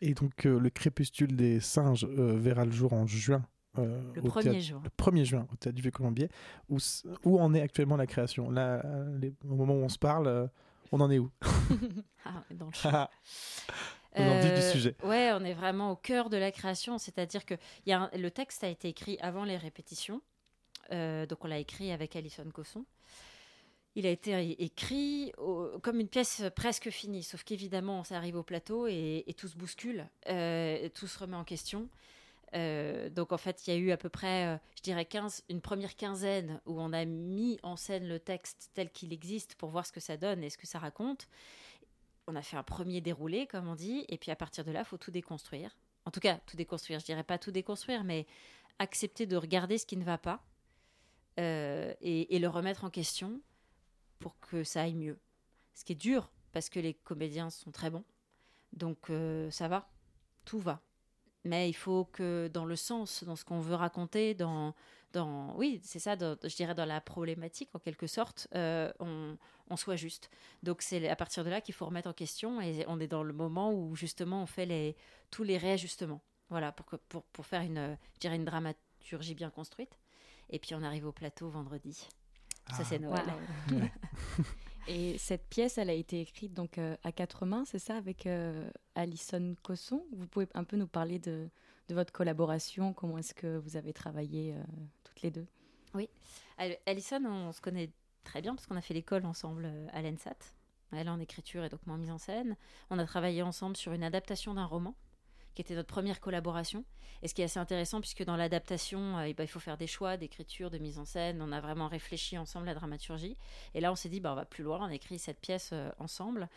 Et donc, le crépuscule des singes verra le jour en juin. Euh, Le au 1er théâtre- juin. Le 1er juin au théâtre du Vieux-Colombier. Où, s- où en est actuellement la création Là, les- au moment où on se parle, euh, on en est où? Ah, dans le champ. On du Euh, sujet. Ouais, on est vraiment au cœur de la création, c'est-à-dire que y a un- le texte a été écrit avant les répétitions, Euh, donc on l'a écrit avec Alison Cosson. Il a été écrit au- comme une pièce presque finie, sauf qu'évidemment, ça arrive au plateau et, et tout se bouscule, euh, tout se remet en question. Euh, donc en fait, il y a eu à peu près, euh, je dirais, 15, une première quinzaine où on a mis en scène le texte tel qu'il existe pour voir ce que ça donne et ce que ça raconte. On a fait un premier déroulé, comme on dit, et puis à partir de là, faut tout déconstruire. En tout cas, tout déconstruire, je dirais pas tout déconstruire, mais accepter de regarder ce qui ne va pas euh, et, le remettre en question pour que ça aille mieux. Ce qui est dur, parce que les comédiens sont très bons, donc ça va, tout va. Mais il faut que dans le sens, dans ce qu'on veut raconter, dans, dans oui, c'est ça, je dirais dans la problématique en quelque sorte, euh, on, soit juste. Donc c'est à partir de là qu'il faut remettre en question et on est dans le moment où justement on fait les, tous les réajustements. Voilà, pour, pour, pour faire une, je dirais une dramaturgie bien construite. Et puis on arrive au plateau vendredi. Ça Ah. c'est Noël. Wow. Et cette pièce, elle a été écrite donc euh, à quatre mains, c'est ça, avec euh, Alison Cosson? Vous pouvez un peu nous parler de, de votre collaboration, comment est-ce que vous avez travaillé euh, toutes les deux? Oui. Al- Alison, on se connaît très bien parce qu'on a fait l'école ensemble à l'ENSAT. Elle en écriture et donc moi en mise en scène. On a travaillé ensemble sur une adaptation d'un roman qui était notre première collaboration. Et ce qui est assez intéressant, puisque dans l'adaptation, euh, eh ben, il faut faire des choix d'écriture, de mise en scène. On a vraiment réfléchi ensemble la dramaturgie. Et là, on s'est dit, bah, on va plus loin, on écrit cette pièce euh, ensemble.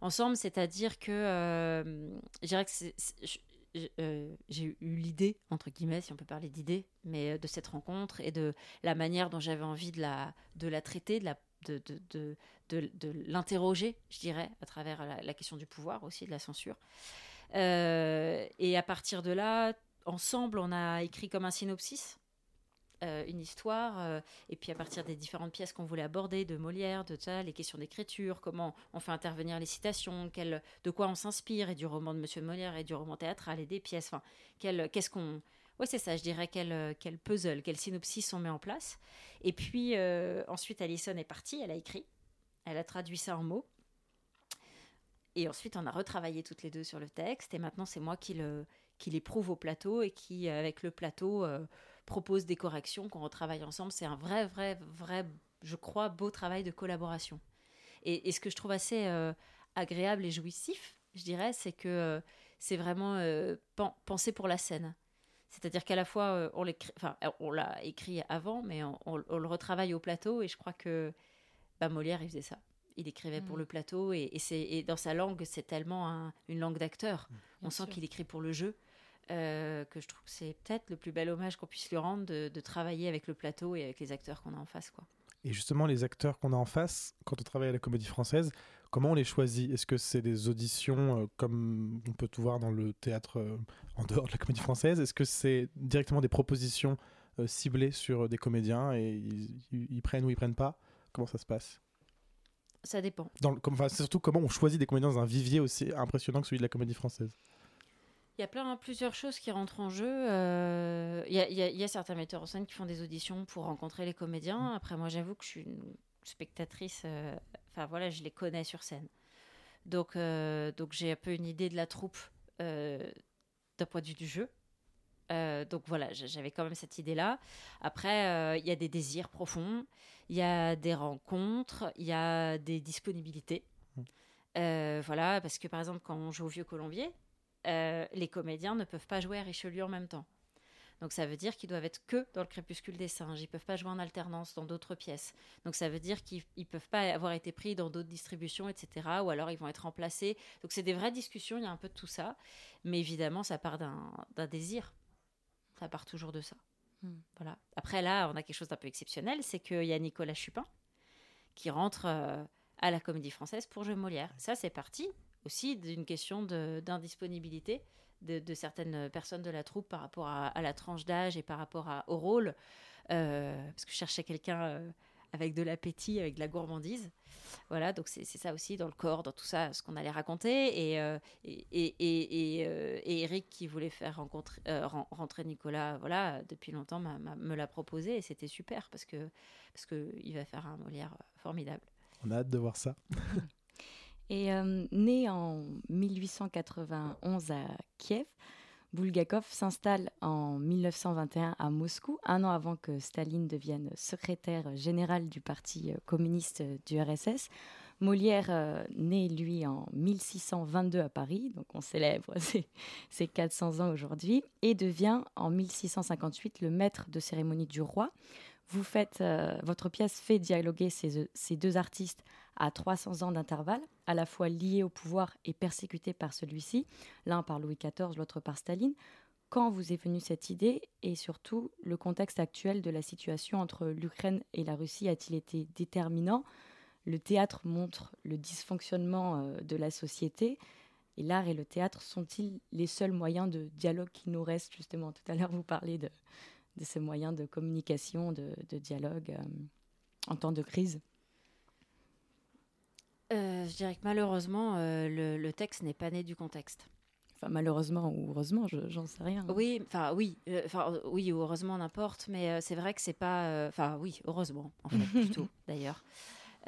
Ensemble, c'est-à-dire que euh, que euh, j'ai eu l'idée, entre guillemets, si on peut parler d'idée, mais de cette rencontre et de la manière dont j'avais envie de la, de la traiter, de de, de, de, l'interroger, je dirais, à travers la question du pouvoir aussi, de la censure. Euh, et à partir de là, ensemble, on a écrit comme un synopsis. euh, une histoire, euh, et puis à partir des différentes pièces qu'on voulait aborder, de Molière, de ça, les questions d'écriture, comment on fait intervenir les citations, de quoi on s'inspire, et du roman de Monsieur Molière, et du roman théâtral, et des pièces, enfin, qu'est-ce qu'on... Oui, c'est ça, je dirais quel, puzzle, quel synopsis on met en place. Et puis ensuite, Alison est partie, elle a écrit, elle a traduit ça en mots. Et ensuite, on a retravaillé toutes les deux sur le texte. Et maintenant, c'est moi qui, le, qui l'éprouve au plateau et qui, euh, avec le plateau, euh, propose des corrections qu'on retravaille ensemble. C'est un vrai, vrai, vrai, je crois, beau travail de collaboration. Et, ce que je trouve assez euh, agréable et jouissif, je dirais, c'est que c'est vraiment pen- pensé pour la scène. C'est-à-dire qu'à la fois, on, l'a écrit avant, mais on le retravaille au plateau. Et je crois que bah, Molière, il faisait ça. Il écrivait pour Mm. le plateau. Et, et c'est, dans sa langue, c'est tellement un- une langue d'acteur. On Bien sent qu'il écrit pour le jeu. euh, que je trouve que c'est peut-être le plus bel hommage qu'on puisse lui rendre de, de travailler avec le plateau et avec les acteurs qu'on a en face. Quoi. Et justement, les acteurs qu'on a en face, quand on travaille à la Comédie Française, comment on les choisit? Est-ce que c'est des auditions euh, comme on peut tout voir dans le théâtre euh, en dehors de la Comédie Française? Est-ce que c'est directement des propositions ciblées sur des comédiens et ils, ils- ils prennent ou ils prennent pas? Comment ça se passe? Ça dépend. dans le, comme, enfin, c'est surtout comment on choisit des comédiens dans un vivier aussi impressionnant que celui de la Comédie Française. Il y a plein, plusieurs choses qui rentrent en jeu. Euh, Il y, a, y y certains metteurs en scène qui font des auditions pour rencontrer les comédiens. Après, moi, j'avoue que je suis une spectatrice. euh, Enfin, voilà, je les connais sur scène. Donc, euh, donc j'ai un peu une idée de la troupe euh, d'un point de vue du jeu. Euh, donc voilà, j'avais quand même cette idée-là. Après, euh, il y a des désirs profonds, il y a des rencontres, il y a des disponibilités. Euh, voilà, parce que par exemple, quand on joue au Vieux Colombier, euh, les comédiens ne peuvent pas jouer à Richelieu en même temps. Donc ça veut dire qu'ils doivent être que dans le crépuscule des singes. Ils peuvent pas jouer en alternance dans d'autres pièces. Donc ça veut dire qu'ils ne peuvent pas avoir été pris dans d'autres distributions, etc. Ou alors ils vont être remplacés. Donc c'est des vraies discussions, il y a un peu de tout ça. Mais évidemment, ça part d'un désir. Ça part toujours de ça. Voilà. Après là, on a quelque chose d'un peu exceptionnel, c'est qu'il y a Nicolas Chupin qui rentre euh, à la Comédie Française pour jouer Molière. Ça, c'est parti aussi d'une question d'indisponibilité de, certaines personnes de la troupe par rapport à, la tranche d'âge et par rapport au rôle, euh, parce que je cherchais quelqu'un euh, avec de l'appétit, avec de la gourmandise. Voilà, donc c'est ça aussi dans le corps, dans tout ça, ce qu'on allait raconter. Et, euh, et, et, et, et, euh, et Eric, qui voulait faire rencontrer, euh, ren- rentrer Nicolas, voilà, depuis longtemps, m'a- m'a- me l'a proposé et c'était super parce que parce que il va faire un Molière formidable. On a hâte de voir ça. Et euh, né en 1891 à Kiev, Bulgakov s'installe en 1921 à Moscou, un an avant que Staline devienne secrétaire général du Parti euh, communiste du RSS. Molière euh, naît, lui, en 1622 à Paris, donc on célèbre ses, ses 400 ans aujourd'hui, et devient en 1658 le maître de cérémonie du roi. Vous faites, euh, votre pièce fait dialoguer ces, ces deux artistes à 300 ans d'intervalle, à la fois liés au pouvoir et persécutés par celui-ci, l'un par Louis XIV, l'autre par Staline. Quand vous est venue cette idée et surtout le contexte actuel de la situation entre l'Ukraine et la Russie a-t-il été déterminant? Le théâtre montre le dysfonctionnement euh, de la société. Et l'art et le théâtre sont-ils les seuls moyens de dialogue qui nous restent? Justement, tout à l'heure, vous parlez de, de ces moyens de communication, de, de dialogue euh, en temps de crise. Euh, je dirais que malheureusement, euh, le, le texte n'est pas né du contexte. Enfin, malheureusement ou heureusement, je- j'en sais rien. Oui, enfin oui, enfin euh, oui ou heureusement n'importe, mais euh, c'est vrai que c'est pas, euh, enfin oui, heureusement en fait plutôt d'ailleurs.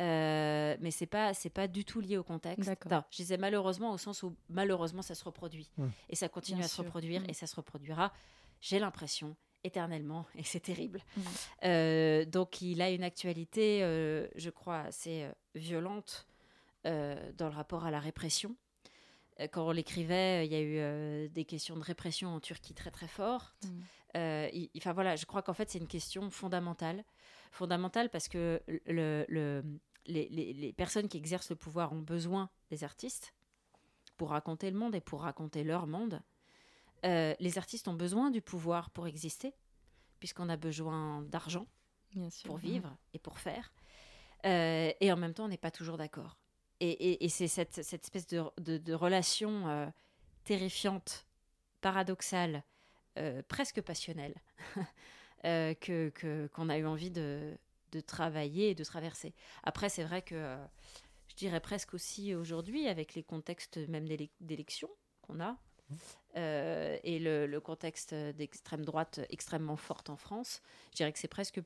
Euh, mais c'est pas c'est pas du tout lié au contexte. D'accord. Non, je disais malheureusement au sens où malheureusement ça se reproduit Ouais. et ça continue Bien à se reproduire Mm. et ça se reproduira. J'ai l'impression éternellement et c'est terrible. Mm. Euh, donc il a une actualité, euh, je crois, assez euh, violente euh, dans le rapport à la répression. Quand on l'écrivait, il y a eu des questions de répression en Turquie très très fortes. Mm. Euh, il- Enfin voilà, je crois qu'en fait c'est une question fondamentale, fondamentale parce que le, le- les, les- les personnes qui exercent le pouvoir ont besoin des artistes pour raconter le monde et pour raconter leur monde. Euh, les artistes ont besoin du pouvoir pour exister, puisqu'on a besoin d'argent Bien sûr. pour vivre et pour faire. Euh, et en même temps, on n'est pas toujours d'accord. Et, et- et c'est cette, cette espèce de, de- de relation euh, terrifiante, paradoxale, euh, presque passionnelle, euh, que qu'on a eu envie de, de travailler et de traverser. Après, c'est vrai que euh, je dirais presque aussi aujourd'hui, avec les contextes même d'élec- d'élection qu'on a, euh, et le, contexte d'extrême droite extrêmement forte en France, je dirais que c'est presque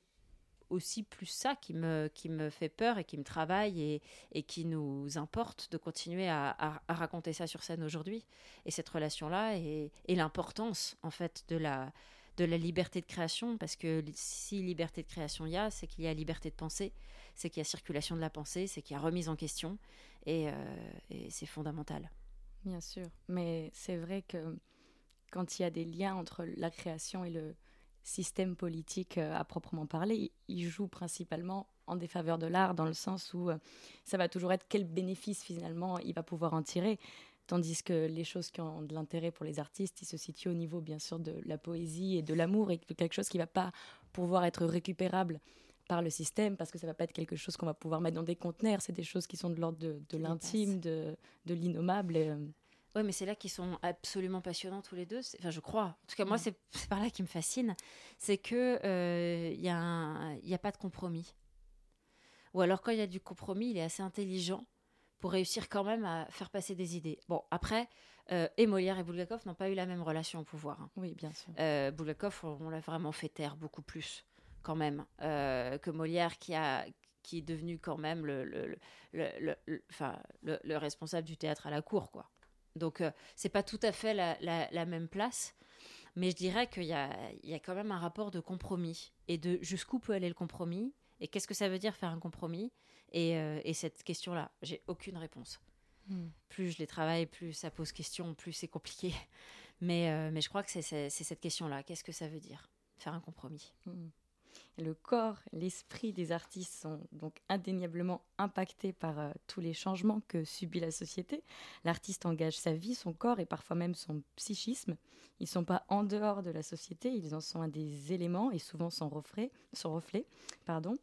aussi plus ça qui me, qui me fait peur et qui me travaille et, qui nous importe de continuer à, raconter ça sur scène aujourd'hui. Et cette relation-là et, l'importance, en fait, de la, de la liberté de création, parce que si liberté de création il y a, c'est qu'il y a liberté de penser, c'est qu'il y a circulation de la pensée, c'est qu'il y a remise en question, et, euh, et c'est fondamental. Bien sûr. Mais c'est vrai que quand il y a des liens entre la création et le système politique euh, à proprement parler, il joue principalement en défaveur de l'art dans le sens où euh, ça va toujours être quel bénéfice finalement il va pouvoir en tirer. Tandis que les choses qui ont de l'intérêt pour les artistes, ils se situent au niveau bien sûr de la poésie et de l'amour et de quelque chose qui va pas pouvoir être récupérable par le système parce que ça va pas être quelque chose qu'on va pouvoir mettre dans des conteneurs. C'est des choses qui sont de l'ordre de, de l'intime, de, de l'innommable. et, euh, Ouais, mais c'est là qu'ils sont absolument passionnants tous les deux. Enfin, je crois. En tout cas, moi, c'est par là qui me fascine. C'est que euh, il y, a un- il y a pas de compromis. Ou alors, quand il y a du compromis, il est assez intelligent pour réussir quand même à faire passer des idées. Bon, après, euh, et Molière et Bulgakov n'ont pas eu la même relation au pouvoir. hein. Oui, bien sûr. Euh, Bulgakov, on, on l'a vraiment fait taire beaucoup plus, quand même, euh, que Molière, qui, a, qui est devenu quand même le, le, le, le- le- le- enfin, le- le responsable du théâtre à la cour, quoi. Donc, euh, c'est pas tout à fait la, la- la même place, mais je dirais qu'il y a, il y a quand même un rapport de compromis et de jusqu'où peut aller le compromis et qu'est-ce que ça veut dire faire un compromis. Et, euh, et cette question-là, j'ai aucune réponse. Hmm. Plus je les travaille, plus ça pose question, plus c'est compliqué. Mais, euh, mais je crois que c'est c'est- c'est cette question-là. Qu'est-ce que ça veut dire Faire un compromis? Mm. Le corps, l'esprit des artistes sont donc indéniablement impactés par euh, tous les changements que subit la société. L'artiste engage sa vie, son corps et parfois même son psychisme. Ils ne sont pas en dehors de la société, ils en sont un des éléments et souvent son reflet. Pardon.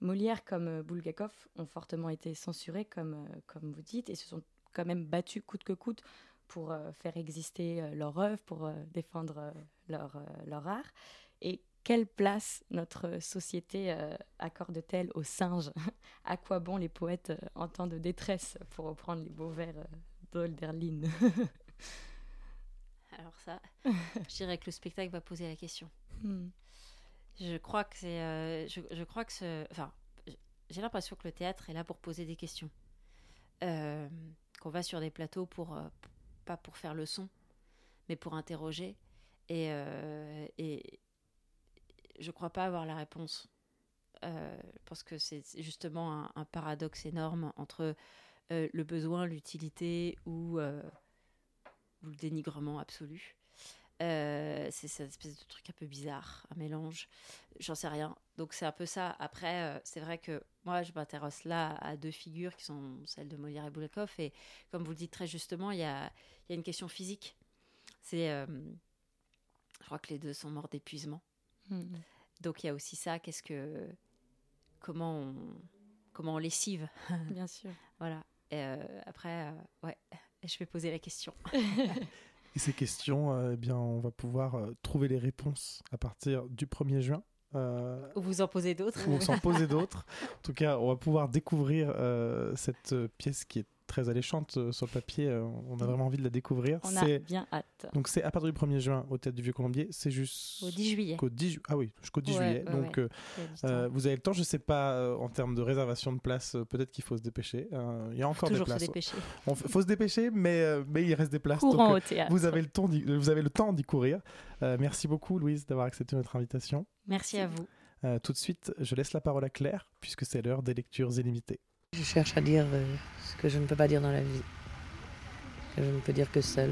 Molière comme euh, Bulgakov ont fortement été censurés, comme, euh, comme vous dites, et se sont quand même battus coûte que coûte pour faire exister leur œuvre, pour défendre leur, leur art. Et quelle place notre société euh, accorde-t-elle aux singes? À quoi bon les poètes euh, en temps de détresse, pour reprendre les beaux vers euh, d'Olderlin? Alors ça, je dirais que le spectacle va poser la question. Hmm. Je crois que c'est, euh, je, je crois que ce, enfin, j'ai l'impression que le théâtre est là pour poser des questions. Qu'on va sur des plateaux pour, pas pour faire le son, mais pour interroger. Et, et je crois pas avoir la réponse. Euh, parce que c'est justement un, paradoxe énorme entre euh, le besoin, l'utilité ou, euh, le dénigrement absolu. Euh, c'est cette espèce de truc un peu bizarre, un mélange. J'en sais rien. Donc c'est un peu ça. Après, c'est vrai que moi, je m'intéresse là à deux figures qui sont celles de Molière et Bulgakov. Et comme vous le dites très justement, il y a, une question physique. Je crois que les deux sont morts d'épuisement. Hmm. Donc il y a aussi ça. Qu'est-ce que, comment on, comment on lessive Bien sûr. Voilà. Et, euh, après, euh, ouais, je vais poser la question. Et ces questions, euh, eh bien, on va pouvoir euh, trouver les réponses à partir du 1er juin. Euh, Ou vous en posez d'autres. ou s'en poser d'autres. En tout cas, on va pouvoir découvrir euh, cette euh, pièce qui est très alléchante euh, sur le papier. euh, on a vraiment envie de la découvrir. On a C'est- bien hâte. Donc c'est à partir du 1er juin au Théâtre du Vieux-Colombier. C'est juste... Au 10 juillet. Jusqu'au 10 ju- Ah oui, jusqu'au 10 Ouais, juillet. ouais, Donc ouais. euh, vous avez le temps. Je ne sais pas en termes de réservation de place. euh, Peut-être qu'il faut se dépêcher. Euh, Il y a encore toujours des se places. dépêcher. Il faut se dépêcher, mais, euh, mais il reste des places. Courant donc, au théâtre. Vous avez le temps d'y- vous avez le temps d'y courir. Merci beaucoup, Louise, d'avoir accepté notre invitation. Merci à vous. Tout de suite, je laisse la parole à Claire, puisque c'est l'heure des lectures illimitées. Je cherche à dire euh, ce que je ne peux pas dire dans la vie, que je ne peux dire que seul.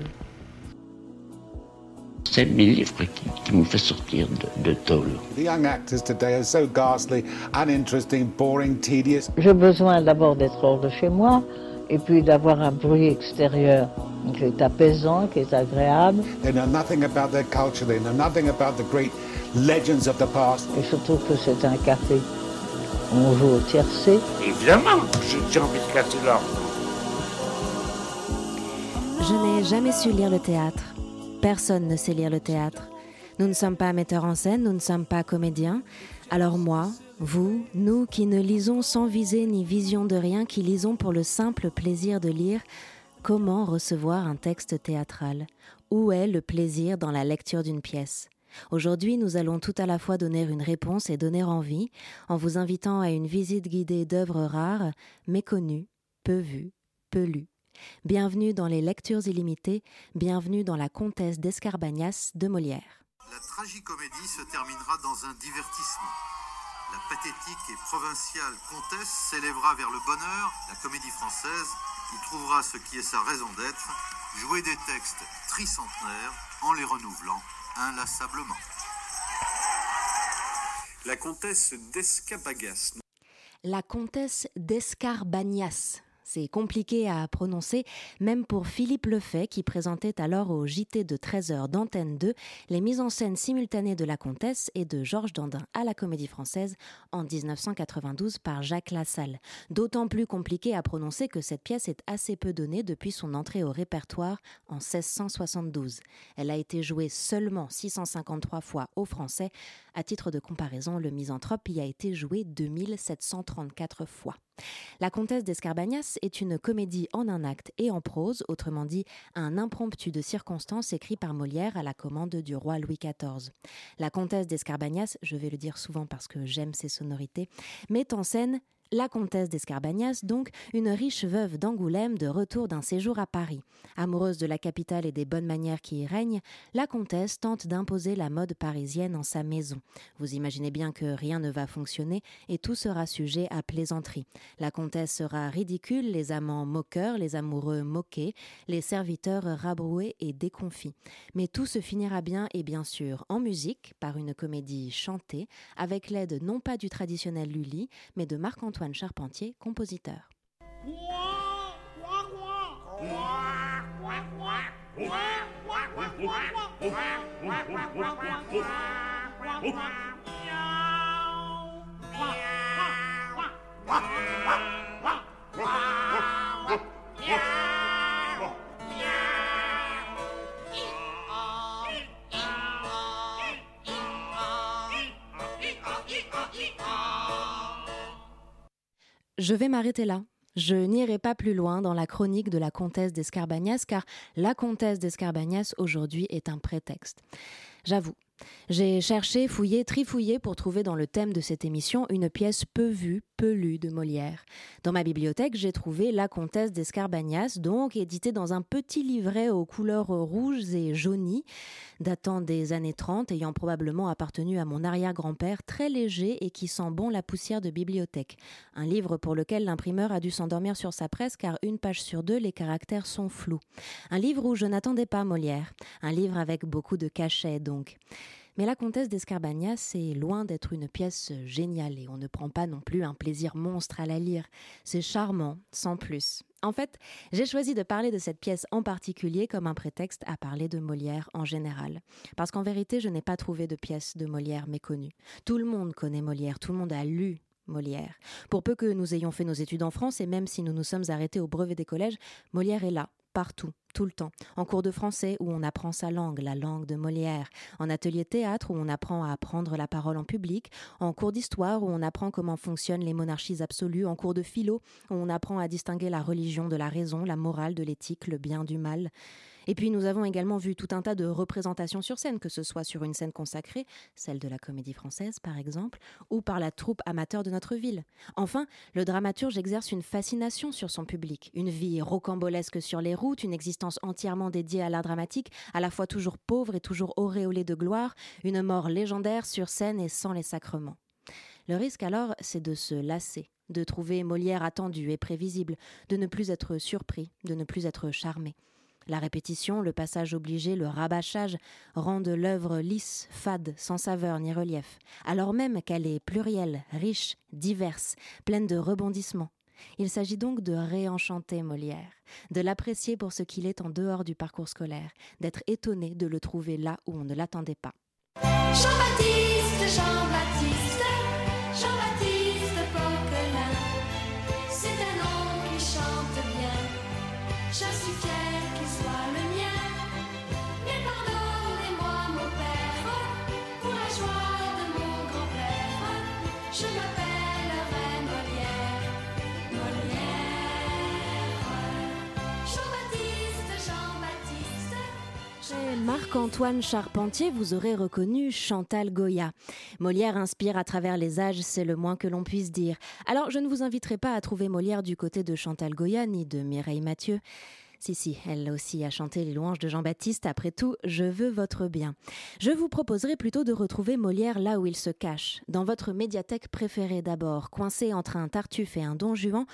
C'est mes livres qui, qui me fait sortir de, de tôle. The young actors today are so ghastly, uninteresting, boring, tedious. J'ai besoin d'abord d'être hors de chez moi et puis d'avoir un bruit extérieur qui est apaisant, qui est agréable. They know nothing about their culture, they know nothing about the great legends of the past. Et surtout que c'est un café. On joue au tiercé. Évidemment, j'ai j'ai envie de casser l'ordre. Je n'ai jamais su lire le théâtre. Personne ne sait lire le théâtre. Nous ne sommes pas metteurs en scène, nous ne sommes pas comédiens. Alors moi, vous, nous qui ne lisons sans visée ni vision de rien, qui lisons pour le simple plaisir de lire, comment recevoir un texte théâtral? Où est le plaisir dans la lecture d'une pièce? Aujourd'hui, nous allons tout à la fois donner une réponse et donner envie, en vous invitant à une visite guidée d'œuvres rares, méconnues, peu vues, peu lues. Bienvenue dans les lectures illimitées, bienvenue dans La Comtesse d'Escarbagnas de Molière. La tragicomédie se terminera dans un divertissement. La pathétique et provinciale comtesse s'élèvera vers le bonheur. La comédie française y trouvera ce qui est sa raison d'être, jouer des textes tricentenaires en les renouvelant inlassablement. La comtesse d'Escabagas. La comtesse d'Escarbagnas. C'est compliqué à prononcer, même pour Philippe Lefay, qui présentait alors au JT de 13h d'Antenne 2 les mises en scène simultanées de La Comtesse et de Georges Dandin à la Comédie Française en 1992 par Jacques Lassalle. D'autant plus compliqué à prononcer que cette pièce est assez peu donnée depuis son entrée au répertoire en 1672. Elle a été jouée seulement 653 fois au français. À titre de comparaison, le Misanthrope y a été joué 2734 fois. La Comtesse d'Escarbagnas est une comédie en un acte et en prose, autrement dit un impromptu de circonstances écrit par Molière à la commande du roi Louis XIV. La Comtesse d'Escarbagnas, je vais le dire souvent parce que j'aime ses sonorités, met en scène la comtesse d'Escarbagnas, donc une riche veuve d'Angoulême de retour d'un séjour à Paris. Amoureuse de la capitale et des bonnes manières qui y règnent, la comtesse tente d'imposer la mode parisienne en sa maison. Vous imaginez bien que rien ne va fonctionner et tout sera sujet à plaisanterie. La comtesse sera ridicule, les amants moqueurs, les amoureux moqués, les serviteurs rabroués et déconfits. Mais tout se finira bien et bien sûr en musique, par une comédie chantée, avec l'aide non pas du traditionnel Lully, mais de Marc-Antoine Charpentier, compositeur. Je vais m'arrêter là. Je n'irai pas plus loin dans la chronique de la comtesse d'Escarbagnas car la comtesse d'Escarbagnas aujourd'hui est un prétexte. J'avoue, j'ai cherché, fouillé, trifouillé pour trouver dans le thème de cette émission une pièce peu vue, peu lue de Molière. Dans ma bibliothèque, j'ai trouvé La Comtesse d'Escarbagnas, donc éditée dans un petit livret aux couleurs rouges et jaunies, datant des années 30, ayant probablement appartenu à mon arrière-grand-père, très léger et qui sent bon la poussière de bibliothèque. Un livre pour lequel l'imprimeur a dû s'endormir sur sa presse car une page sur deux, les caractères sont flous. Un livre où je n'attendais pas Molière. Un livre avec beaucoup de cachets, donc. Mais la comtesse d'Escarbagnas est loin d'être une pièce géniale et on ne prend pas non plus un plaisir monstre à la lire. C'est charmant, sans plus. En fait, j'ai choisi de parler de cette pièce en particulier comme un prétexte à parler de Molière en général. Parce qu'en vérité, je n'ai pas trouvé de pièce de Molière méconnue. Tout le monde connaît Molière, tout le monde a lu Molière. Pour peu que nous ayons fait nos études en France et même si nous nous sommes arrêtés au brevet des collèges, Molière est là, partout, tout le temps. En cours de français où on apprend sa langue, la langue de Molière. En atelier théâtre où on apprend à prendre la parole en public. En cours d'histoire où on apprend comment fonctionnent les monarchies absolues. En cours de philo où on apprend à distinguer la religion de la raison, la morale de l'éthique, le bien du mal. Et puis nous avons également vu tout un tas de représentations sur scène, que ce soit sur une scène consacrée, celle de la comédie française par exemple, ou par la troupe amateur de notre ville. Enfin, le dramaturge exerce une fascination sur son public, une vie rocambolesque sur les routes, une existence entièrement dédiée à l'art dramatique, à la fois toujours pauvre et toujours auréolée de gloire, une mort légendaire sur scène et sans les sacrements. Le risque alors, c'est de se lasser, de trouver Molière attendu et prévisible, de ne plus être surpris, de ne plus être charmé. La répétition, le passage obligé, le rabâchage rendent l'œuvre lisse, fade, sans saveur ni relief, alors même qu'elle est plurielle, riche, diverse, pleine de rebondissements. Il s'agit donc de réenchanter Molière, de l'apprécier pour ce qu'il est en dehors du parcours scolaire, d'être étonné de le trouver là où on ne l'attendait pas. Jean-Baptiste, Jean-Baptiste, Marc-Antoine Charpentier, vous aurez reconnu Chantal Goya. Molière inspire à travers les âges, c'est le moins que l'on puisse dire. Alors, je ne vous inviterai pas à trouver Molière du côté de Chantal Goya ni de Mireille Mathieu. Si, si, elle aussi a chanté les louanges de Jean-Baptiste. Après tout, je veux votre bien. Je vous proposerai plutôt de retrouver Molière là où il se cache. Dans votre médiathèque préférée d'abord, coincé entre un Tartuffe et un Don Juan,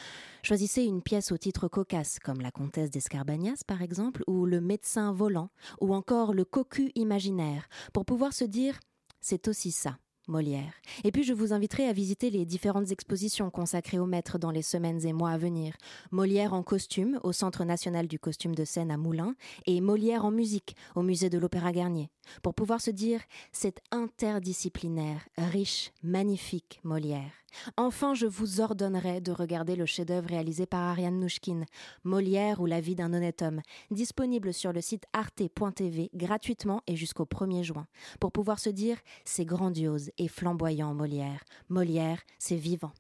choisissez une pièce au titre cocasse, comme La Comtesse d'Escarbagnas par exemple, ou Le médecin volant, ou encore Le cocu imaginaire, pour pouvoir se dire c'est aussi ça. Molière. Et puis je vous inviterai à visiter les différentes expositions consacrées au maître dans les semaines et mois à venir. Molière en costume au Centre national du costume de scène à Moulins et Molière en musique au musée de l'Opéra Garnier. Pour pouvoir se dire c'est interdisciplinaire, riche, magnifique Molière. Enfin, je vous ordonnerai de regarder le chef-d'œuvre réalisé par Ariane Nouchkine, Molière ou la vie d'un honnête homme, disponible sur le site arte.tv gratuitement et jusqu'au 1er juin, pour pouvoir se dire c'est grandiose et flamboyant Molière. Molière, c'est vivant.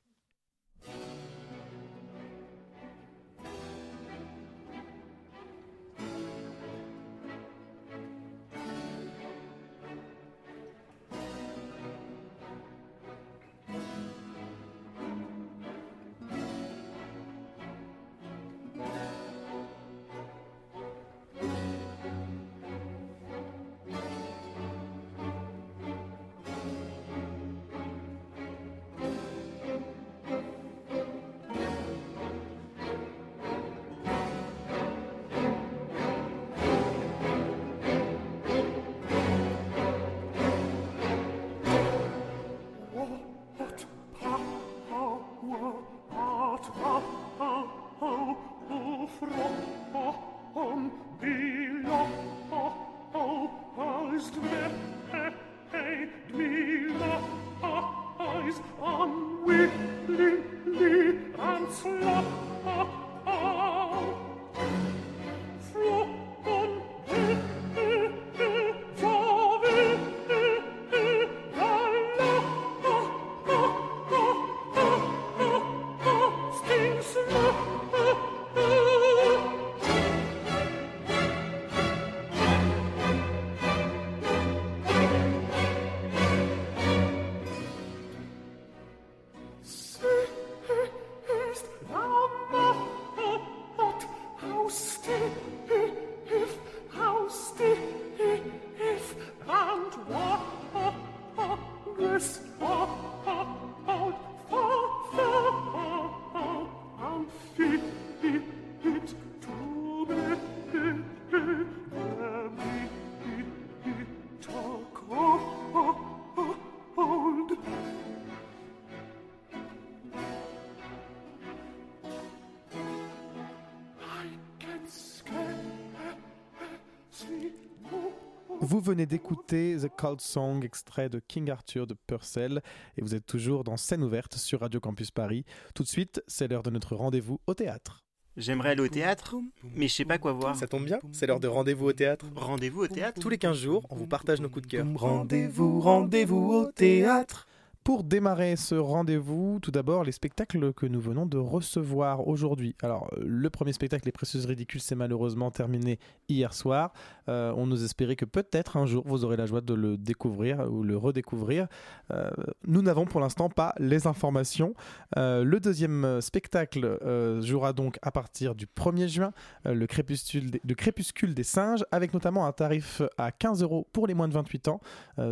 Vous venez d'écouter The Cold Song, extrait de King Arthur de Purcell, et vous êtes toujours dans scène ouverte sur Radio Campus Paris. Tout de suite, c'est l'heure de notre rendez-vous au théâtre. J'aimerais aller au théâtre, mais je sais pas quoi voir. Ça tombe bien, c'est l'heure de rendez-vous au théâtre. Rendez-vous au théâtre Tous les 15 jours, on vous partage nos coups de cœur. Rendez-vous, rendez-vous au théâtre. Pour démarrer ce rendez-vous, tout d'abord les spectacles que nous venons de recevoir aujourd'hui. Alors, le premier spectacle, Les Précieuses Ridicules, s'est malheureusement terminé hier soir. Euh, on nous espérait que peut-être un jour vous aurez la joie de le découvrir ou le redécouvrir. Euh, nous n'avons pour l'instant pas les informations. Euh, le deuxième spectacle jouera donc à partir du 1er juin, le, crépuscule des, le Crépuscule des singes, avec notamment un tarif à 15 euros pour les moins de 28 ans.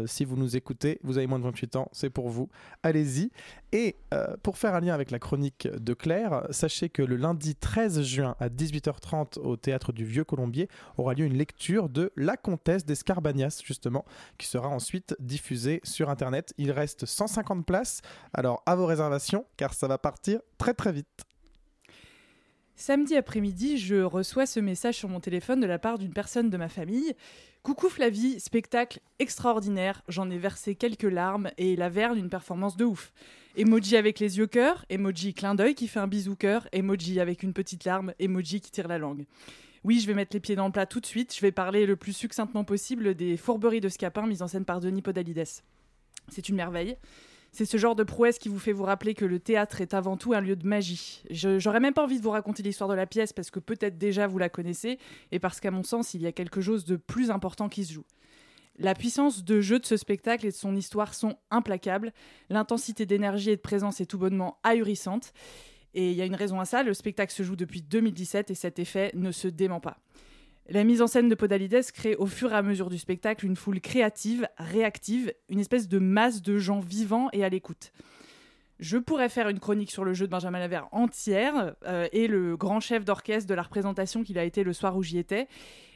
Si vous nous écoutez, vous avez moins de 28 ans, c'est pour vous. Allez-y. Et pour faire un lien avec la chronique de Claire, sachez que le lundi 13 juin à 18h30 au théâtre du Vieux Colombier aura lieu une lecture de La Comtesse d'Escarbagnas, justement, qui sera ensuite diffusée sur Internet. Il reste 150 places, alors à vos réservations, car ça va partir très très vite. Samedi après-midi, je reçois ce message sur mon téléphone de la part d'une personne de ma famille. Coucou Flavie, spectacle extraordinaire, j'en ai versé quelques larmes et la verre d'une performance de ouf. Emoji avec les yeux cœur, emoji clin d'œil qui fait un bisou cœur, emoji avec une petite larme, emoji qui tire la langue. Oui, je vais mettre les pieds dans le plat tout de suite, je vais parler le plus succinctement possible des fourberies de Scapin mises en scène par Denis Podalides. C'est une merveille. C'est ce genre de prouesse qui vous fait vous rappeler que le théâtre est avant tout un lieu de magie. J'aurais même pas envie de vous raconter l'histoire de la pièce parce que peut-être déjà vous la connaissez et parce qu'à mon sens, il y a quelque chose de plus important qui se joue. La puissance de jeu de ce spectacle et de son histoire sont implacables. L'intensité d'énergie et de présence est tout bonnement ahurissante. Et il y a une raison à ça, le spectacle se joue depuis 2017 et cet effet ne se dément pas. La mise en scène de Podalides crée au fur et à mesure du spectacle une foule créative, réactive, une espèce de masse de gens vivants et à l'écoute. Je pourrais faire une chronique sur le jeu de Benjamin Laverne entière euh, et le grand chef d'orchestre de la représentation qu'il a été le soir où j'y étais.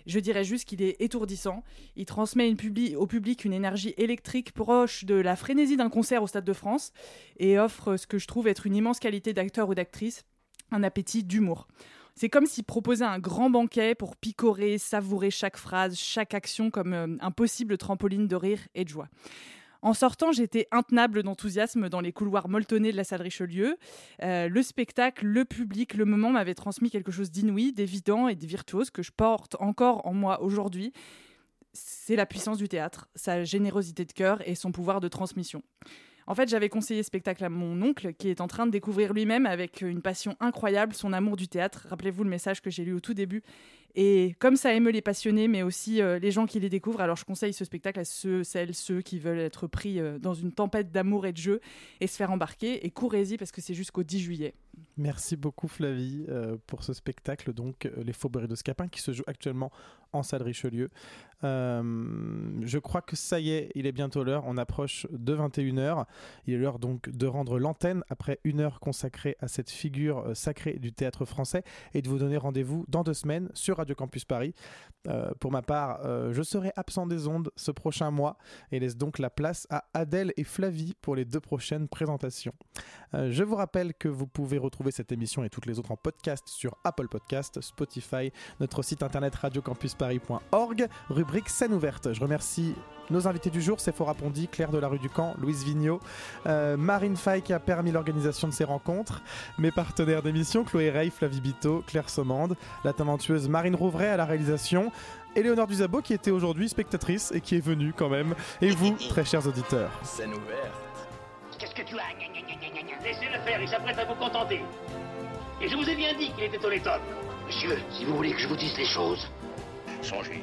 Je dirais juste qu'il est étourdissant. Il transmet au public une énergie électrique proche de la frénésie d'un concert au Stade de France et offre ce que je trouve être une immense qualité d'acteur ou d'actrice, un appétit d'humour. C'est comme s'il proposait un grand banquet pour picorer, savourer chaque phrase, chaque action comme euh, un possible trampoline de rire et de joie. En sortant, j'étais intenable d'enthousiasme dans les couloirs molletonnés de la salle Richelieu. Euh, le spectacle, le public, le moment m'avaient transmis quelque chose d'inouï, d'évident et de virtuose que je porte encore en moi aujourd'hui. C'est la puissance du théâtre, sa générosité de cœur et son pouvoir de transmission. En fait, j'avais conseillé spectacle à mon oncle qui est en train de découvrir lui-même avec une passion incroyable son amour du théâtre. Rappelez-vous le message que j'ai lu au tout début. Et comme ça émeut les passionnés, mais aussi euh, les gens qui les découvrent, alors je conseille ce spectacle à ceux, celles, ceux qui veulent être pris euh, dans une tempête d'amour et de jeu et se faire embarquer. Et courez-y parce que c'est jusqu'au 10 juillet. Merci beaucoup Flavie euh, pour ce spectacle, donc Les Faubourgs de Scapin, qui se joue actuellement en salle Richelieu. Je crois que ça y est, il est bientôt l'heure, on approche de 21h. Il est l'heure donc de rendre l'antenne après une heure consacrée à cette figure sacrée du théâtre français et de vous donner rendez-vous dans deux semaines sur Radio Campus Paris. Euh, pour ma part, euh, je serai absent des ondes ce prochain mois et laisse donc la place à Adèle et Flavie pour les deux prochaines présentations. Euh, je vous rappelle que vous pouvez retrouver cette émission et toutes les autres en podcast sur Apple Podcast, Spotify, notre site internet radiocampusparis.org, rubrique scène ouverte. Je remercie nos invités du jour, Sephora Pondy, Claire de la rue du Camp, Louise Vigneault, Marine Fay qui a permis l'organisation de ces rencontres, mes partenaires d'émission, Chloé Rey, Flavie Bito, Claire Sommande, la talentueuse Marine Rouvray à la réalisation, Éléonore Duzabo qui était aujourd'hui spectatrice et qui est venue quand même, et vous, très chers auditeurs. Scène ouverte. Qu'est-ce que tu as Gna, gna, gna, gna, gna, gna. Laissez-le faire, il s'apprête à vous contenter. Et je vous ai bien dit qu'il était au top. Monsieur, si vous voulez que je vous dise les choses, songez.